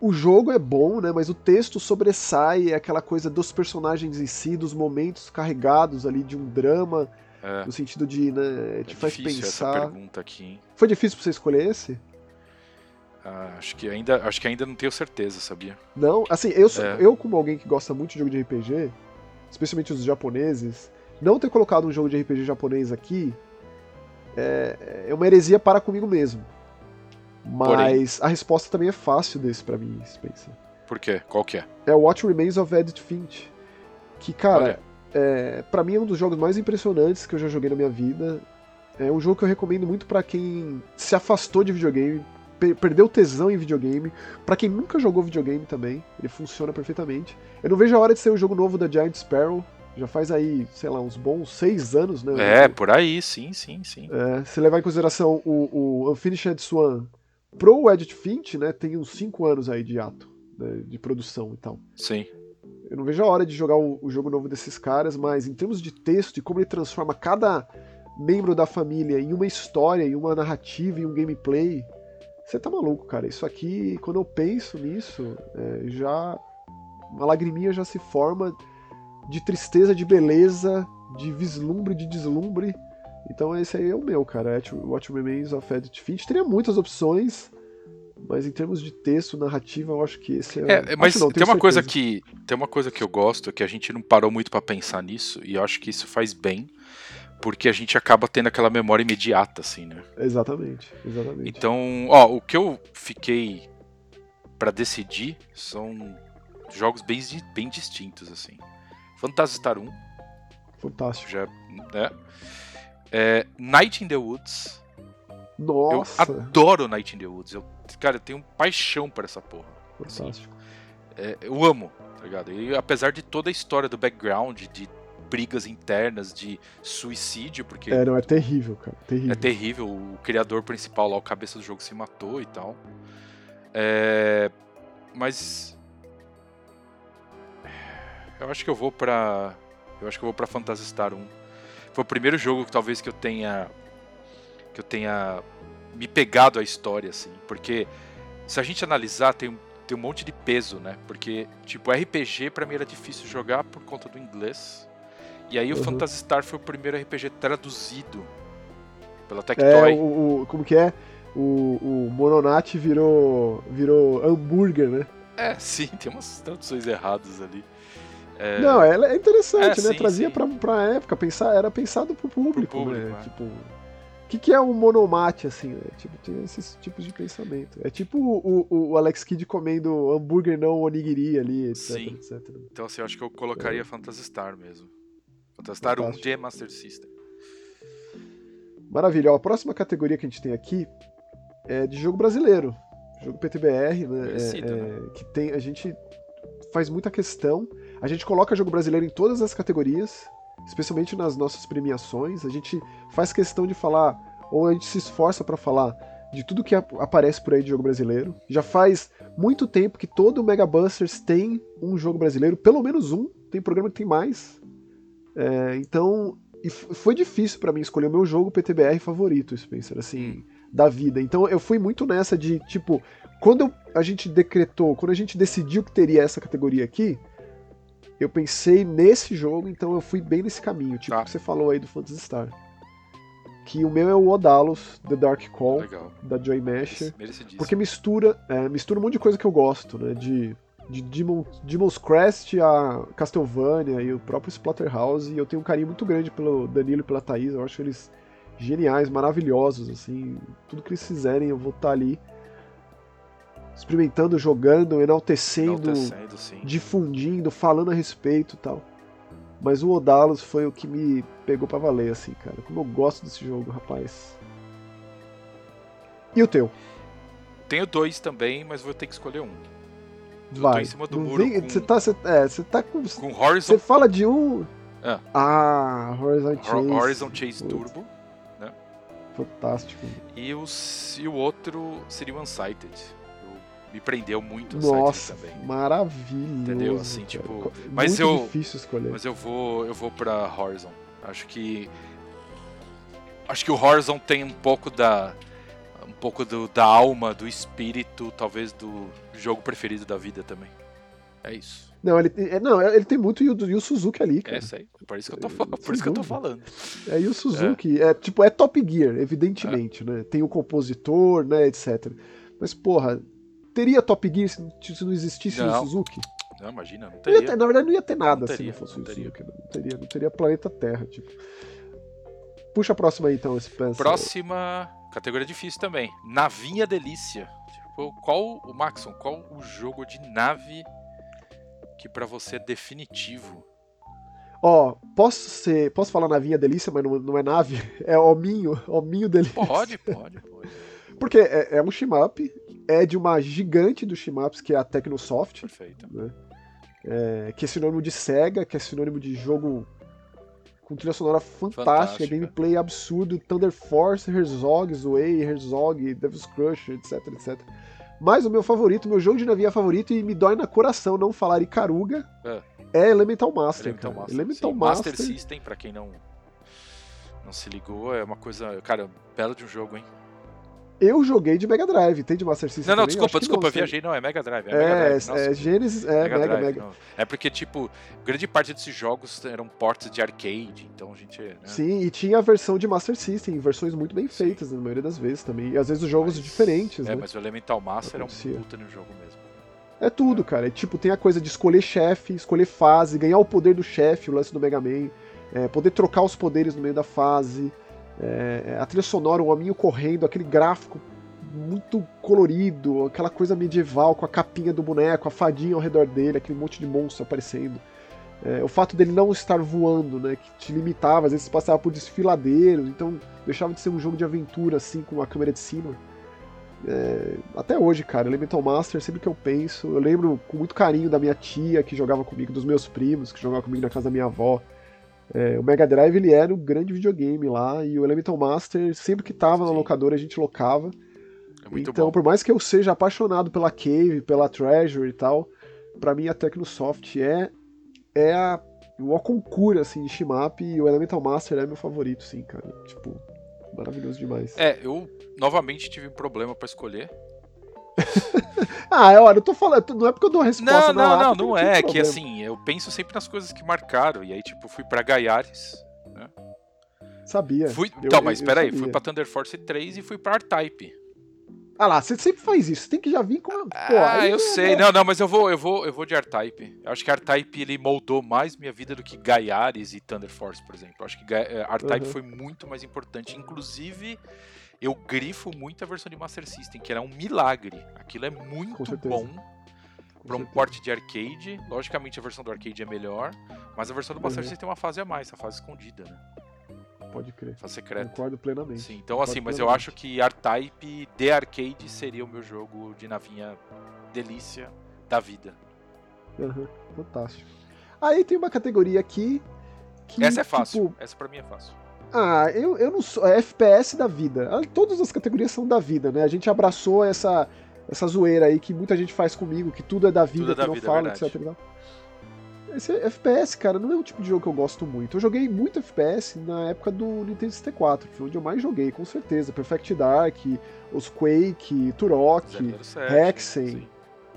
o jogo é bom, né? Mas o texto sobressai, é aquela coisa dos personagens em si, dos momentos carregados ali de um drama, É, no sentido de, né, te é faz difícil essa pensar. pergunta aqui, hein? Foi difícil pra você escolher esse? Ah, acho, que ainda, acho que ainda não tenho certeza, sabia? Não, assim, eu, sou- É. eu como alguém que gosta muito de jogo de RPG, especialmente os japoneses, não ter colocado um jogo de RPG japonês aqui é, é uma heresia para comigo mesmo. Mas a resposta também é fácil desse pra mim, Spencer. Por quê? Qual que é? É What Remains of Edith Finch. Que, cara, é, para mim é um dos jogos mais impressionantes que eu já joguei na minha vida. É um jogo que eu recomendo muito para quem se afastou de videogame, perdeu tesão em videogame, para quem nunca jogou videogame também, ele funciona perfeitamente. Eu não vejo a hora de ser o jogo novo da Giant Sparrow, já faz aí, sei lá, uns bons seis anos, né? É, por aí, sim, sim, sim. É, se levar em consideração o, o Unfinished Swan pro Edit Finch, né, tem uns cinco anos aí de ato, né, de produção e tal. Sim. Eu não vejo a hora de jogar o, o jogo novo desses caras, mas em termos de texto e como ele transforma cada membro da família em uma história, em uma narrativa, em um gameplay, você tá maluco, cara. Isso aqui, quando eu penso nisso, é, já. Uma lagriminha já se forma de tristeza, de beleza, de vislumbre, de deslumbre. Então esse aí é o meu, cara. What Remains of Edith Finch. Teria muitas opções, mas em termos de texto, narrativa, eu acho que esse é. é mas não, tem uma certeza. coisa que tem uma coisa que eu gosto que a gente não parou muito para pensar nisso e eu acho que isso faz bem porque a gente acaba tendo aquela memória imediata, assim, né? Exatamente, exatamente. Então, ó, o que eu fiquei para decidir são jogos bem, bem distintos, assim. Phantasy Star 1. Fantástico. Já, né? É, Night in the Woods. Nossa. Eu adoro Night in the Woods. Eu, cara, eu tenho paixão por essa porra. Fantástico. Assim, é, eu amo, tá ligado? E apesar de toda a história do background, de brigas internas de suicídio, porque. É, não, é terrível, cara. Terrível. É terrível. O criador principal lá, o cabeça do jogo, se matou e tal. É... Mas. Eu acho que eu vou pra. Eu acho que eu vou pra Phantasy Star 1. Foi o primeiro jogo que talvez que eu tenha. Que eu tenha me pegado a história, assim. Porque se a gente analisar, tem, tem um monte de peso, né? Porque, tipo, RPG pra mim era difícil jogar por conta do inglês. E aí o uhum. Phantasy Star foi o primeiro RPG traduzido pela Tectoy. É, o, o, como que é? O, o Mononati virou, virou hambúrguer, né? É, sim, tem umas traduções erradas ali. É... Não, ela é interessante, é, né? Sim, Trazia sim. Pra, pra época, pensar, era pensado pro público, pro público né? É. Tipo, o que, que é um monomate, assim, né? Tipo, tem esses tipos de pensamento. É tipo o, o, o Alex Kidd comendo hambúrguer não onigiri ali, etc, sim. etc. Então, assim, eu acho que eu colocaria é. Phantasy Star mesmo. Fantastar 1 de Master System. Maravilha. Ó, a próxima categoria que a gente tem aqui é de jogo brasileiro. Jogo PTBR, né? É, é, né? Que tem. A gente faz muita questão. A gente coloca jogo brasileiro em todas as categorias, especialmente nas nossas premiações. A gente faz questão de falar, ou a gente se esforça para falar de tudo que aparece por aí de jogo brasileiro. Já faz muito tempo que todo o Mega Busters tem um jogo brasileiro, pelo menos um. Tem programa que tem mais. É, então, foi difícil para mim escolher o meu jogo PTBR favorito, Spencer, assim, hum. da vida. Então eu fui muito nessa de, tipo, quando a gente decretou, quando a gente decidiu que teria essa categoria aqui, eu pensei nesse jogo, então eu fui bem nesse caminho, tipo, tá. que você falou aí do Phantasy Star. Que o meu é o Odalos, The Dark Call, Legal. da Joy Masher. Porque mistura, é, mistura um monte de coisa que eu gosto, né? De de Demon, Demon's Crest a Castlevania e o próprio Splatterhouse, e eu tenho um carinho muito grande pelo Danilo e pela Thaís, eu acho eles geniais, maravilhosos, assim, tudo que eles fizerem eu vou estar ali experimentando, jogando, enaltecendo, enaltecendo difundindo, falando a respeito e tal. Mas o Odalos foi o que me pegou para valer, assim, cara. Como eu gosto desse jogo, rapaz. E o teu? Tenho dois também, mas vou ter que escolher um. Vai. em cima do muro. Você tá, cê, é, você tá com. Com Horizon. Você fala de um. É. Ah, Horizon Chase. Horizon Chase Turbo. Né? Fantástico. E o, e o outro seria o Unsighted. Me prendeu muito o Nossa, também. Maravilha. Entendeu? Assim, tipo. Mas muito eu. difícil escolher. Mas eu vou, eu vou pra Horizon. Acho que. Acho que o Horizon tem um pouco da um pouco do, da alma, do espírito, talvez do jogo preferido da vida também. É isso. Não, ele, é, não, ele tem muito Yu, Yu Suzuki ali, cara. É isso aí. Por isso que eu tô, falando, por isso que eu tô falando. É Yu Suzuki. É. é. tipo, é Top Gear, evidentemente, é. né? Tem o compositor, né, etc. Mas, porra, teria Top Gear se, se não existisse o Suzuki? Não, imagina, não teria. Ter, na verdade, não ia ter nada não teria, se não fosse o Suzuki. Não teria, não teria planeta Terra, tipo. Puxa a próxima aí, então, esse Próxima Categoria difícil também. Navinha Delícia. Tipo, qual o Maxon, qual o jogo de nave que para você é definitivo? Ó, posso ser. Posso falar navinha delícia, mas não, não é nave? É hominho, hominho delícia. Pode, pode, pode. Porque é, é um shmup, é de uma gigante dos shmups, que é a Tecnosoft. Perfeito. Né? É, que é sinônimo de SEGA, que é sinônimo de jogo com trilha sonora fantástica, Fantástica. gameplay absurdo, Thunder Force, Herzog, Zoe, Herzog, Devil's Crush, etc, etc. Mas o meu favorito, meu jogo de navinha favorito, e me dói na coração não falar Icaruga, É. é Elemental Master. Elemental cara. Master. Elemental Sim, Master. Master System, pra quem não, não se ligou, é uma coisa. Cara, belo de um jogo, hein? Eu joguei de Mega Drive, tem de Master System Não, não, também? Desculpa, desculpa, não, viajei, não, é Mega Drive. É, Mega É, Drive. Nossa, é, Genesis, é, Mega, Drive, Mega. É porque, tipo, grande parte desses jogos eram ports de arcade, então a gente. Né? Sim, e tinha a versão de Master System, versões muito bem Sim. feitas, na maioria das vezes também. E às vezes os jogos Mas- diferentes, É, né? mas o Elemental Master é um puta no jogo mesmo. É tudo, cara. É, tipo, tem a coisa de escolher chefe, escolher fase, ganhar o poder do chefe, o lance do Mega Man, é, poder trocar os poderes no meio da fase, é, a trilha sonora, o hominho correndo, aquele gráfico muito colorido, aquela coisa medieval com a capinha do boneco, a fadinha ao redor dele, aquele monte de monstro aparecendo. É, o fato dele não estar voando, né, que te limitava, às vezes você passava por desfiladeiros, então deixava de ser um jogo de aventura assim com a câmera de cima. É, até hoje, cara, Elemental Master, sempre que eu penso, eu lembro com muito carinho da minha tia que jogava comigo, dos meus primos que jogavam comigo na casa da minha avó. É, o Mega Drive ele era o grande videogame lá e o Elemental Master, sempre que tava na Sim. locadora a gente locava. É muito então, bom. por mais que eu seja apaixonado pela Cave, pela Treasure e tal, pra mim a Tecnosoft é é a o concurso assim de shmup e o Elemental Master é meu favorito, sim, cara. Tipo, maravilhoso demais. É, eu novamente tive um problema pra escolher. Ah, é, olha, eu tô falando, não é porque eu dou a resposta Não, não, não, eu não tive é. Que assim, eu penso sempre nas coisas que marcaram. E aí, tipo, fui pra Gaiares. Sabia. Fui, Eu- então, eu- mas eu peraí, sabia. fui pra Thunder Force 3 e fui pra R-Type. Ah lá, você sempre faz isso. Você tem que já vir com. Pô, ah, aí eu é- sei. Não, não, mas eu vou, eu vou, eu vou de R-Type. Eu acho que R-Type ele moldou mais minha vida do que Gaiares e Thunder Force, por exemplo. Eu acho que eh, R-Type Uhum. foi muito mais importante. Inclusive, eu grifo muito a versão de Master System, que era um milagre. Aquilo é muito bom para um porte de arcade. Logicamente, a versão do arcade é melhor, mas a versão do Master Uhum. System tem uma fase a mais, a fase escondida, né? Pode crer. Fase secreta. Concordo plenamente. Sim, então assim, Concordo mas eu plenamente. acho que R-Type de arcade seria o meu jogo de navinha delícia da vida. Aham, Fantástico. Aí tem uma categoria aqui. Que, Essa é fácil, tipo, essa pra mim é fácil. Ah, eu, eu não sou. É FPS da vida. Ah, Todas as categorias são da vida, né? A gente abraçou essa, essa zoeira aí que muita gente faz comigo, que tudo é da vida, é que da não vida, é fala, verdade. etc. Esse FPS, cara, não é um tipo de jogo que eu gosto muito. Eu joguei muito FPS na época do Nintendo 64, que foi onde eu mais joguei, com certeza. Perfect Dark, os Quake, Turok, 007, Hexen. sim.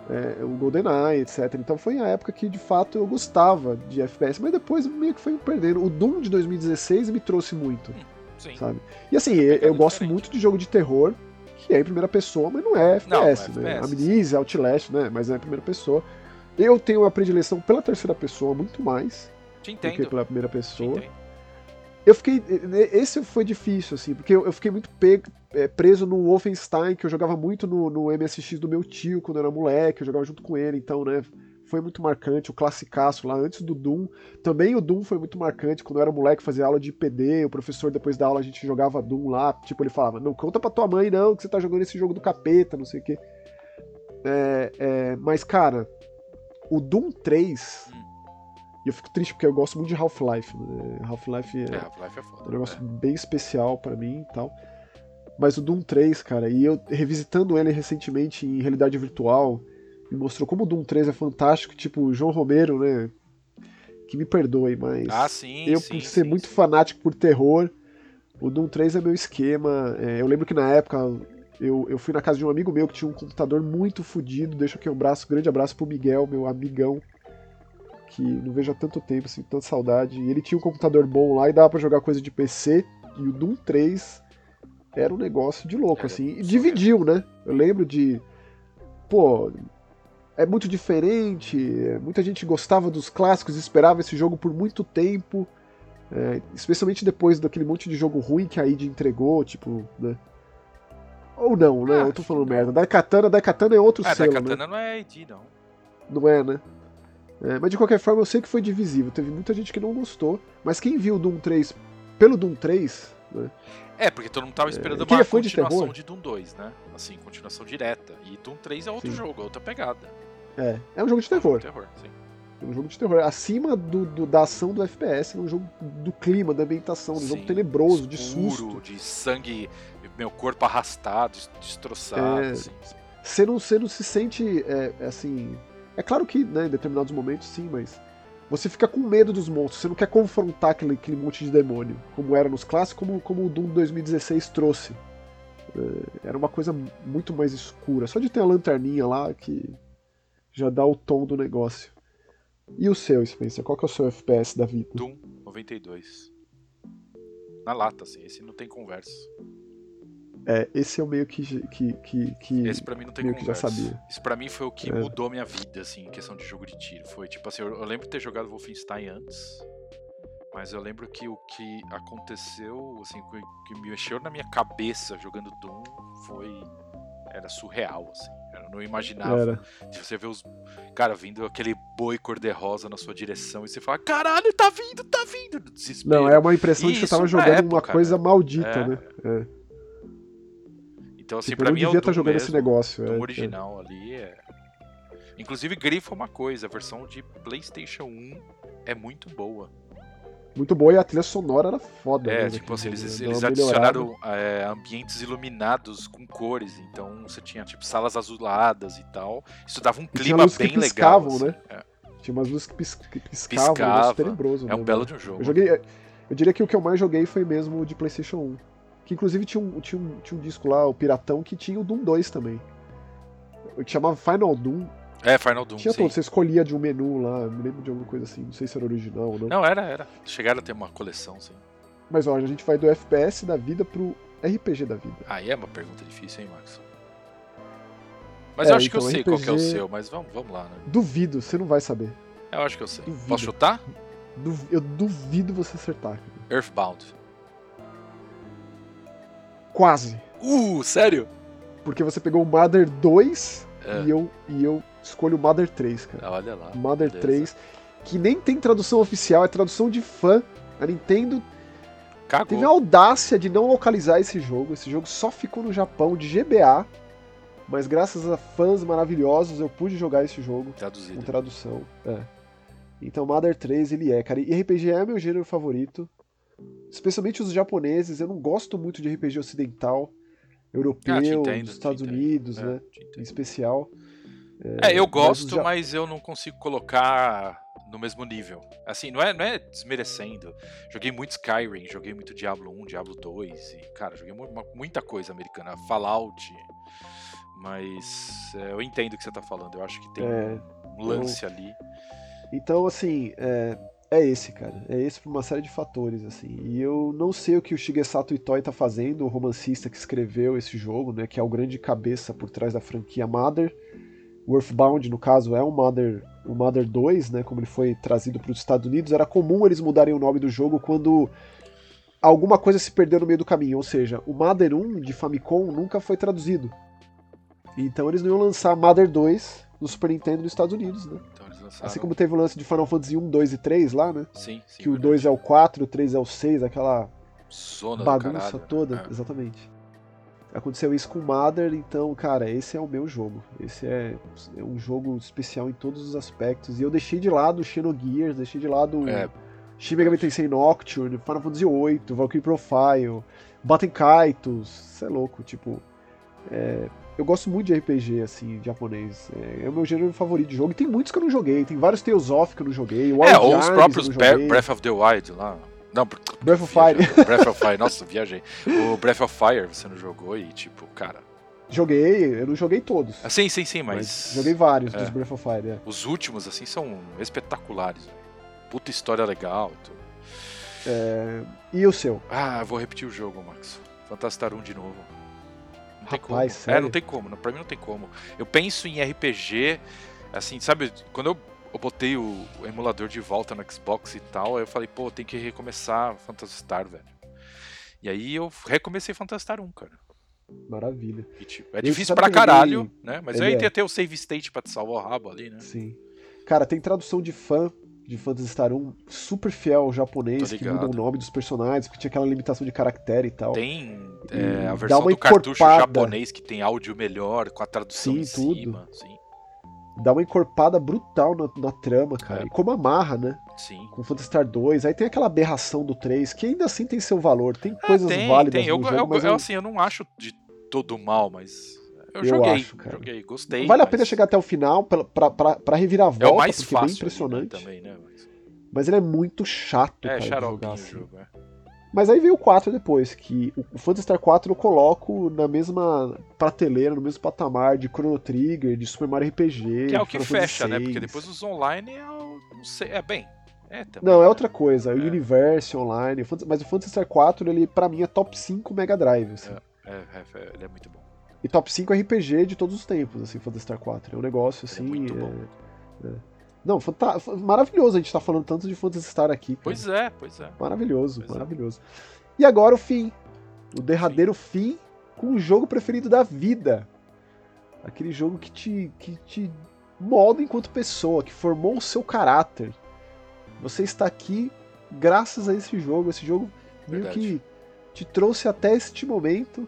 É, o GoldenEye, etc. Então foi a época que de fato eu gostava de FPS, mas depois meio que foi me perdendo. O Doom de 2016 me trouxe muito, Sim. sabe? E assim, eu, eu gosto muito de jogo de terror, que é em primeira pessoa, mas não é FPS, Não, é né? FPS, Amnesia, Outlast, né? Mas é em primeira pessoa. Eu tenho uma predileção pela terceira pessoa muito mais Te do que pela primeira Te pessoa. entendo. Eu fiquei. Esse foi difícil, assim, porque eu fiquei muito pe- é, preso no Wolfenstein, que eu jogava muito no, no MSX do meu tio quando eu era moleque, eu jogava junto com ele, então, né? Foi muito marcante, o classicaço lá antes do Doom. Também o Doom foi muito marcante, quando eu era moleque, fazia aula de IPD, o professor depois da aula a gente jogava Doom lá, tipo, ele falava, não conta pra tua mãe não, que você tá jogando esse jogo do capeta, não sei o quê. É, é, mas, cara, o Doom 3. Hum. E eu fico triste porque eu gosto muito de Half-Life. Né? Half-Life É, é, Half-Life é um foda. negócio é. bem especial pra mim e tal. Mas o Doom 3, cara, e eu revisitando ele recentemente em realidade virtual, me mostrou como o Doom 3 é fantástico, tipo, o João Romero, né? Que me perdoe, mas Ah, sim, eu, sim, por ser sim, muito sim. fanático por terror, o Doom 3 é meu esquema. É, eu lembro que na época eu, eu fui na casa de um amigo meu que tinha um computador muito fodido. Deixa aqui um abraço, grande abraço pro Miguel, meu amigão, que não vejo há tanto tempo, assim, tanta saudade. E ele tinha um computador bom lá e dava pra jogar coisa de PC. E o Doom 3 era um negócio de louco, assim. E dividiu, né? Eu lembro de. Pô, é muito diferente. Muita gente gostava dos clássicos, esperava esse jogo por muito tempo. é, especialmente depois daquele monte de jogo ruim que a id entregou, tipo, né? Ou não, né? Ah, eu tô falando merda. Daikatana, Daikatana é outro Ah, selo, Daikatana né? não é ID, não. Não é, né? É, mas de qualquer forma, eu sei que foi divisivo. Teve muita gente que não gostou. Mas quem viu o Doom 3 pelo Doom 3. Né, é, porque todo mundo tava esperando É, uma é de continuação terror? de, Doom 2, né? Assim, continuação direta. E Doom 3 é outro Sim. jogo, é outra pegada. é, é um jogo de terror. Terror, sim. É um jogo de terror. Acima do, do- da ação do FPS, é um jogo do clima, da ambientação, um jogo Sim. tenebroso, de Escuro, susto. de sangue, meu corpo arrastado, des- destroçado. É, assim. Você não, você não se sente é, é assim. É claro que, né, em determinados momentos sim, mas. Você fica com medo dos monstros, você não quer confrontar aquele, aquele monte de demônio, como era nos clássicos, como, como o Doom 2016 trouxe. É, era uma coisa muito mais escura. Só de ter a lanterninha lá que já dá o tom do negócio. E o seu, Spencer? Qual que é o seu FPS da vida? Doom 92. Na lata, assim, esse não tem conversa. É, esse é o meio que. que, que, que- Esse pra mim não tem meio que já sabia. Isso pra mim foi o que É. mudou minha vida, assim, em questão de jogo de tiro. Foi tipo assim, eu, eu lembro de ter jogado Wolfenstein antes, mas eu lembro que o que aconteceu, assim, o que me mexeu na minha cabeça jogando Doom foi. Era surreal, assim. Eu não imaginava Era. de você ver os. Cara, vindo aquele boi cor-de-rosa na sua direção e você fala: caralho, tá vindo, tá vindo! Desespero. Não, é uma impressão de que eu Isso tava jogando uma época, coisa né? maldita, É. né? É. Então, assim, Tipo, pra mim é o Doom jogando mesmo. esse negócio. Doom é, original ali é. Inclusive, grifa uma coisa: a versão de PlayStation 1 é muito boa. Muito boa e a trilha sonora era foda. É, né, tipo assim, eles, né? eles adicionaram é, ambientes iluminados com cores, então você tinha tipo salas azuladas e tal. Isso dava um clima luzes que bem legal. piscavam, assim. né? É. Tinha umas luzes que, pis- que piscavam, um Piscava. tenebroso. É um né, belo de um jogo. Eu joguei. Eu diria que o que eu mais joguei foi mesmo o de PlayStation 1. Que inclusive tinha um, tinha um, tinha um disco lá, o Piratão, que tinha o Doom 2 também. Que chamava Final Doom. É, Final Doom, tinha sim. todo, você escolhia de um menu lá, me lembro de alguma coisa assim, não sei se era original ou não. Não, era, era. Chegaram a ter uma coleção, sim. Mas ó, a gente vai do FPS da vida pro RPG da vida. Aí é uma pergunta difícil, hein, Max? Mas É, eu acho que eu então, sei qual que é o RPG seu, mas vamos, vamos lá, né? Duvido, você não vai saber. Eu acho que eu sei. Duvido. Posso chutar? Du- eu duvido você acertar. cara. Earthbound. Quase. Uh, sério? Porque você pegou o Mother 2 É. e, eu, e eu escolho o Mother 3, cara. Olha lá. Mother beleza. 3, que nem tem tradução oficial, é tradução de fã. A Nintendo Cagou. teve a audácia de não localizar esse jogo. Esse jogo só ficou no Japão de GBA. Mas graças a fãs maravilhosos eu pude jogar esse jogo com Traduzido. tradução. É. Então Mother 3 ele é, cara. E RPG é meu gênero favorito. Especialmente os japoneses. Eu não gosto muito de RPG ocidental, europeu, Ah, te entendo, dos Estados. Unidos, É, né? Em especial. É, eu mas gosto, os ja- mas eu não consigo colocar no mesmo nível. Assim, não é, não é desmerecendo. Joguei muito Skyrim, joguei muito Diablo 1, Diablo 2, e, cara, joguei muita coisa americana. Fallout. Mas é, eu entendo o que você tá falando. Eu acho que tem É, um lance ali. Então, assim, é, é esse, cara. É esse por uma série de fatores, assim. E eu não sei o que o Shigesato Itoi tá fazendo, o romancista que escreveu esse jogo, né? Que é o grande cabeça por trás da franquia Mother. Earthbound, no caso, é o Mother, o Mother 2, né? Como ele foi trazido para os Estados Unidos. Era comum eles mudarem o nome do jogo quando alguma coisa se perdeu no meio do caminho. Ou seja, o Mother 1 de Famicom nunca foi traduzido. Então eles não iam lançar Mother 2 no Super Nintendo nos Estados Unidos, né? Então lançaram. Assim como teve o lance de Final Fantasy 1, 2 e 3 lá, né? Sim, sim. Que o verdade. 2 é o 4, o 3 é o 6, aquela Zona bagunça caralho, né? toda. É. Exatamente. Aconteceu isso com o Mother, então, cara, esse é o meu jogo. Esse é, é um jogo especial em todos os aspectos. E eu deixei de lado o Xenogears, deixei de lado É. Shin Megami Tensei Nocturne, Final Fantasy VIII, Valkyrie Profile, Baten Kaitos, você é louco, tipo... é, eu gosto muito de RPG, assim, japonês. É, é o meu gênero favorito de jogo. E tem muitos que eu não joguei. Tem vários Tales of que eu não joguei. É, Wild ou os próprios. Breath of the Wild lá. Não, Breath of viajei. Fire. Breath of Fire, nossa, viajei. O Breath of Fire você não jogou e, tipo, cara. Joguei, eu não joguei todos. Ah, sim, sim, sim, mas mas. joguei vários é. dos Breath of Fire. é. Os últimos, assim, são espetaculares. Puta história legal e tudo. E o seu? Ah, vou repetir o jogo, Max. Fantastar 1 de novo. Não tem Rapaz, como. É, sério? não tem como. não- Pra mim não tem como. Eu penso em RPG, assim, sabe, quando eu, eu botei o, emulador de volta no Xbox e tal, aí eu falei, pô, tem que recomeçar Phantasy Star, velho. E aí eu recomecei Phantasy Star 1, cara. Maravilha. E, tipo, é difícil pra que eu joguei- caralho, né? Mas Ele aí é. tem até o save state pra te salvar o rabo ali, né? Sim. Cara, tem tradução de fã de Phantasy Star 1 super fiel ao japonês, que muda o nome dos personagens, porque tinha aquela limitação de caractere e tal. Tem é, a versão do cartucho japonês que tem áudio melhor, com a tradução Sim, em tudo. cima. Sim. Dá uma encorpada brutal na, na trama, cara. É. E como amarra, né? Sim. Com Phantasy Star 2. Aí tem aquela aberração do 3, que ainda assim tem seu valor. Tem é, coisas tem, válidas tem. no eu, jogo, eu, eu, assim, eu não acho de todo mal, mas eu, eu joguei, acho, cara. joguei, gostei. Vale mas... a pena chegar até o final pra, pra, pra, pra revirar a volta, é o mais porque fácil, é bem impressionante. Né, também, né? Mas... mas... ele é muito chato, é, cara, jogar assim. jogo, é. Mas aí veio o 4 depois, que o Phantasy Star 4 eu coloco na mesma prateleira, no mesmo patamar de Chrono Trigger, de Super Mario RPG. Que é o que fecha, né? Porque depois os online é, não sei, é bem. É, também, não, é outra coisa. É. O Universe Online. Mas o Phantasy Star 4, ele, pra mim, é top 5 Mega Drive. Assim. É, é, é, ele é muito bom. E top 5 RPG de todos os tempos, assim, Phantasy Star 4. É um negócio assim. Ele é muito bom. É, é. Não, maravilhoso a gente tá falando tanto de Phantasy Star aqui. Cara. Pois é, pois é. Maravilhoso, pois é. maravilhoso. E agora o fim. O derradeiro fim. fim com o jogo preferido da vida. Aquele jogo que te, que te molda enquanto pessoa, que formou o seu caráter. Você está aqui graças a esse jogo. Esse jogo meio Verdade. que te trouxe até este momento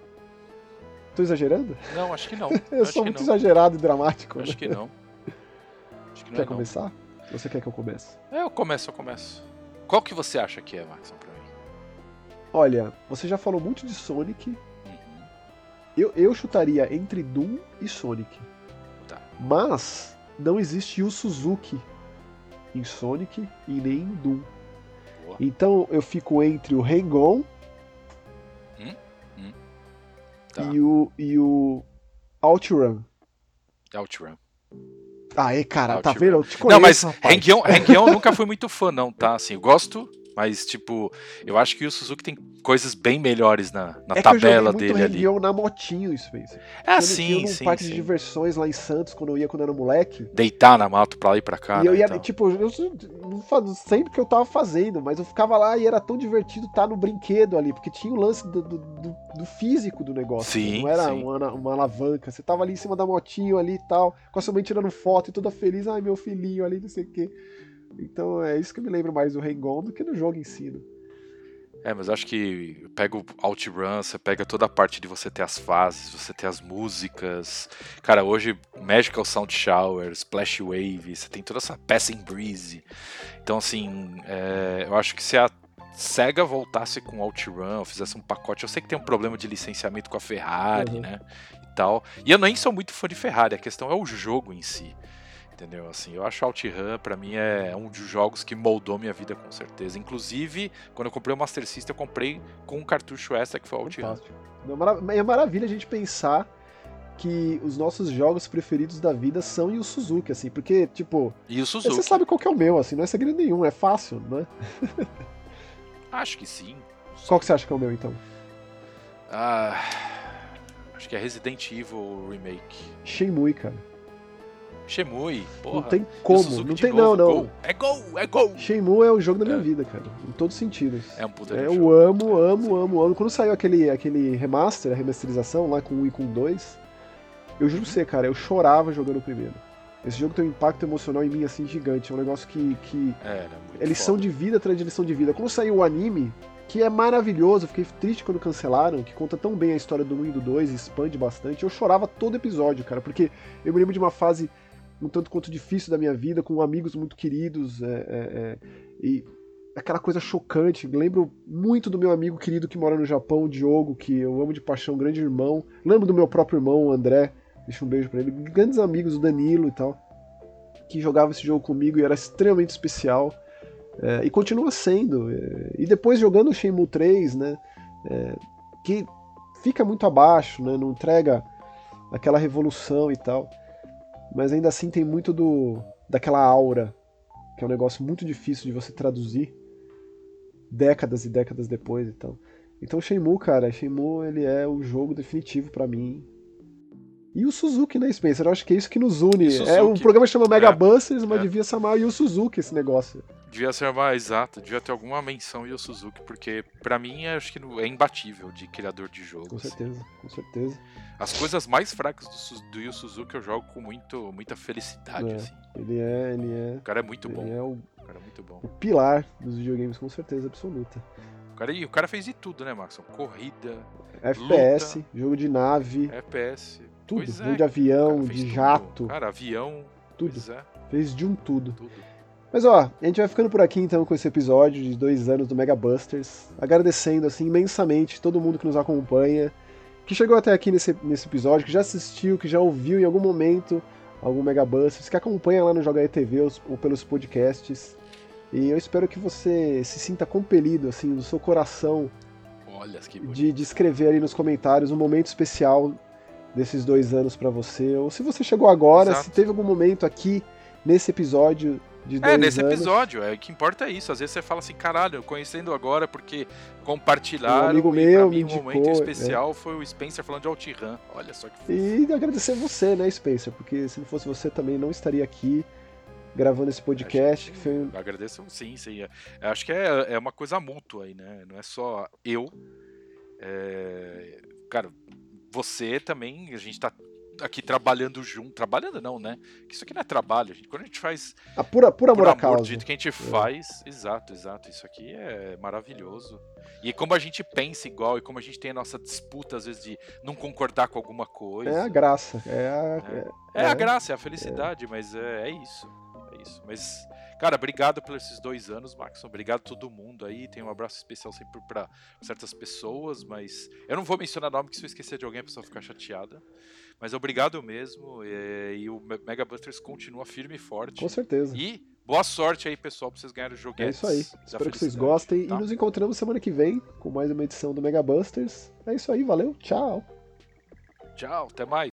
Tô exagerando? Não, acho que não. eu acho sou muito não. exagerado e dramático. Acho né? que não. Acho que não quer é começar? Ou você quer que eu comece? É, eu começo, eu começo. Qual que você acha que é, Maxon, pra mim? Olha, você já falou muito de Sonic. Uhum. Eu, eu chutaria entre Doom e Sonic. Tá. Mas não existe o Suzuki em Sonic e nem em Doom. Boa. Então eu fico entre o Hang-On Tá. E o, e o OutRun. OutRun. Ah, é, cara, tá vendo? Eu te conheço, não, mas Hang-On nunca fui muito fã, não, tá? Assim, eu gosto, mas, tipo, eu acho que o Suzuki tem coisas bem melhores na, na é tabela que eu dele ali. Eu na motinho, Spencer. É, sim, eu sim. parque sim. de diversões lá em Santos, quando eu ia quando eu era moleque. Deitar na moto pra lá e pra cá. E eu né, ia, então. tipo, eu não sempre que eu tava fazendo, mas eu ficava lá e era tão divertido estar no brinquedo ali, porque tinha o lance do, do, do, do físico do negócio. Sim, não era sim. Uma, uma alavanca. Você tava ali em cima da motinho ali e tal, com a sua mãe tirando foto e toda feliz, ai meu filhinho ali, não sei o quê. Então é isso que me lembro mais do Hang-On do que do jogo em si. Né? É, mas acho que pega o OutRun, você pega toda a parte de você ter as fases, você ter as músicas. Cara, hoje Magical Sound Shower, Splash Wave, você tem toda essa Passing Breeze. Então, assim, é, eu acho que se a SEGA voltasse com OutRun, ou fizesse um pacote, eu sei que tem um problema de licenciamento com a Ferrari, uhum. né? E tal. E eu nem sou muito fã de Ferrari, a questão é o jogo em si. Entendeu? Assim, eu acho OutRun, para mim, é um dos jogos que moldou minha vida com certeza. Inclusive, quando eu comprei o Master System, eu comprei com um cartucho extra que foi o OutRun. É, é maravilha a gente pensar que os nossos jogos preferidos da vida são e o Suzuki, assim, porque, tipo. E o Suzuki. Você sabe qual que é o meu, assim, não é segredo nenhum, é fácil, né? Acho que sim. Qual que você acha que é o meu, então? Ah. Acho que é Resident Evil Remake. Shenmue, cara. Shenmue, porra. Não tem como, não tem não, não. Gol. É gol, é gol. Shenmue é o jogo da minha é. vida, cara, em todos os sentidos. É um puta é, Eu jogo. amo, amo, amo, amo. Quando saiu aquele, aquele remaster, a remasterização lá com 1 e com 2, eu juro pra você, cara, eu chorava jogando o primeiro. Esse jogo tem um impacto emocional em mim, assim, gigante. É um negócio que. que é, é lição de vida atrás de lição de vida. Quando saiu o anime, que é maravilhoso, fiquei triste quando cancelaram, que conta tão bem a história do 1 e do 2, expande bastante. Eu chorava todo episódio, cara, porque eu me lembro de uma fase um tanto quanto difícil da minha vida, com amigos muito queridos, é, é, é, e aquela coisa chocante. Lembro muito do meu amigo querido que mora no Japão, o Diogo, que eu amo de paixão, grande irmão. Lembro do meu próprio irmão, o André, deixa um beijo para ele. Grandes amigos, o Danilo e tal, que jogava esse jogo comigo e era extremamente especial. É, e continua sendo. É, e depois jogando o Shenmue 3, né, é, que fica muito abaixo, né, não entrega aquela revolução e tal mas ainda assim tem muito do daquela aura, que é um negócio muito difícil de você traduzir décadas e décadas depois, então. Então Shenmue, cara, Shenmue ele é o jogo definitivo para mim. E o Suzuki, né, Spencer? Eu acho que é isso que nos une. É, o programa chama Mega é, Busters, mas é. devia chamar o Suzuki esse negócio. Devia ser mais exato, devia ter alguma menção Yu Suzuki, porque para mim acho que é imbatível de criador de jogo. Com assim. certeza, com certeza. As coisas mais fracas do, do Yu Suzuki eu jogo com muito, muita felicidade, É. assim. Ele é, ele é, O cara é muito bom. é o, O cara é muito bom. o pilar dos videogames, com certeza absoluta. O cara, e o cara fez de tudo, né, Maxon? Corrida, FPS, jogo de nave, FPS. tudo. Pois é, jogo de avião, de tudo. jato, Cara, avião. tudo. É, Fez de um tudo. tudo. Mas ó, a gente vai ficando por aqui então com esse episódio de dois anos do Mega Busters. Agradecendo assim imensamente todo mundo que nos acompanha, que chegou até aqui nesse, nesse episódio, que já assistiu, que já ouviu em algum momento algum Mega Busters, que acompanha lá no Joga ETV ou, ou pelos podcasts. E eu espero que você se sinta compelido, assim, no seu coração, Olha de, de escrever ali nos comentários um momento especial desses dois anos pra você. Ou se você chegou agora, Exato. se teve algum momento aqui nesse episódio É, nesse anos. episódio, é, o que importa é isso. Às vezes você fala assim, caralho, conhecendo agora porque compartilharam. Um amigo meu pra mim, me um momento indicou, especial foi o Spencer falando de Altiran. Olha só que fofo. E agradecer você, né, Spencer? Porque se não fosse você também não estaria aqui gravando esse podcast. Que foi... agradeço, sim, sim. Eu acho que é, é uma coisa mútua aí, né? Não é só eu. É, Cara, você também, a gente tá aqui trabalhando junto. Trabalhando não, né? Isso aqui não é trabalho. Gente, quando a gente faz A pura, pura por amor causa. que a gente faz. Exato, exato. Isso aqui é maravilhoso. E como a gente pensa igual e como a gente tem a nossa disputa, às vezes, de não concordar com alguma coisa. É a graça. É a, É, é- a graça, é a felicidade, mas é, é isso. É isso. Mas, cara, obrigado por esses dois anos, Maxon. Obrigado a todo mundo aí. Tem um abraço especial sempre pra certas pessoas, mas eu não vou mencionar nome, porque se eu esquecer de alguém a pessoa ficar chateada. Mas obrigado mesmo. E, e o Me- Mega Busters continua firme e forte. Com certeza. E boa sorte aí, pessoal, pra vocês ganharem o É joguetes. isso aí. Espero que vocês gostem. tá? E nos encontramos semana que vem com mais uma edição do Mega Busters. É isso aí, valeu, tchau. Tchau, até mais.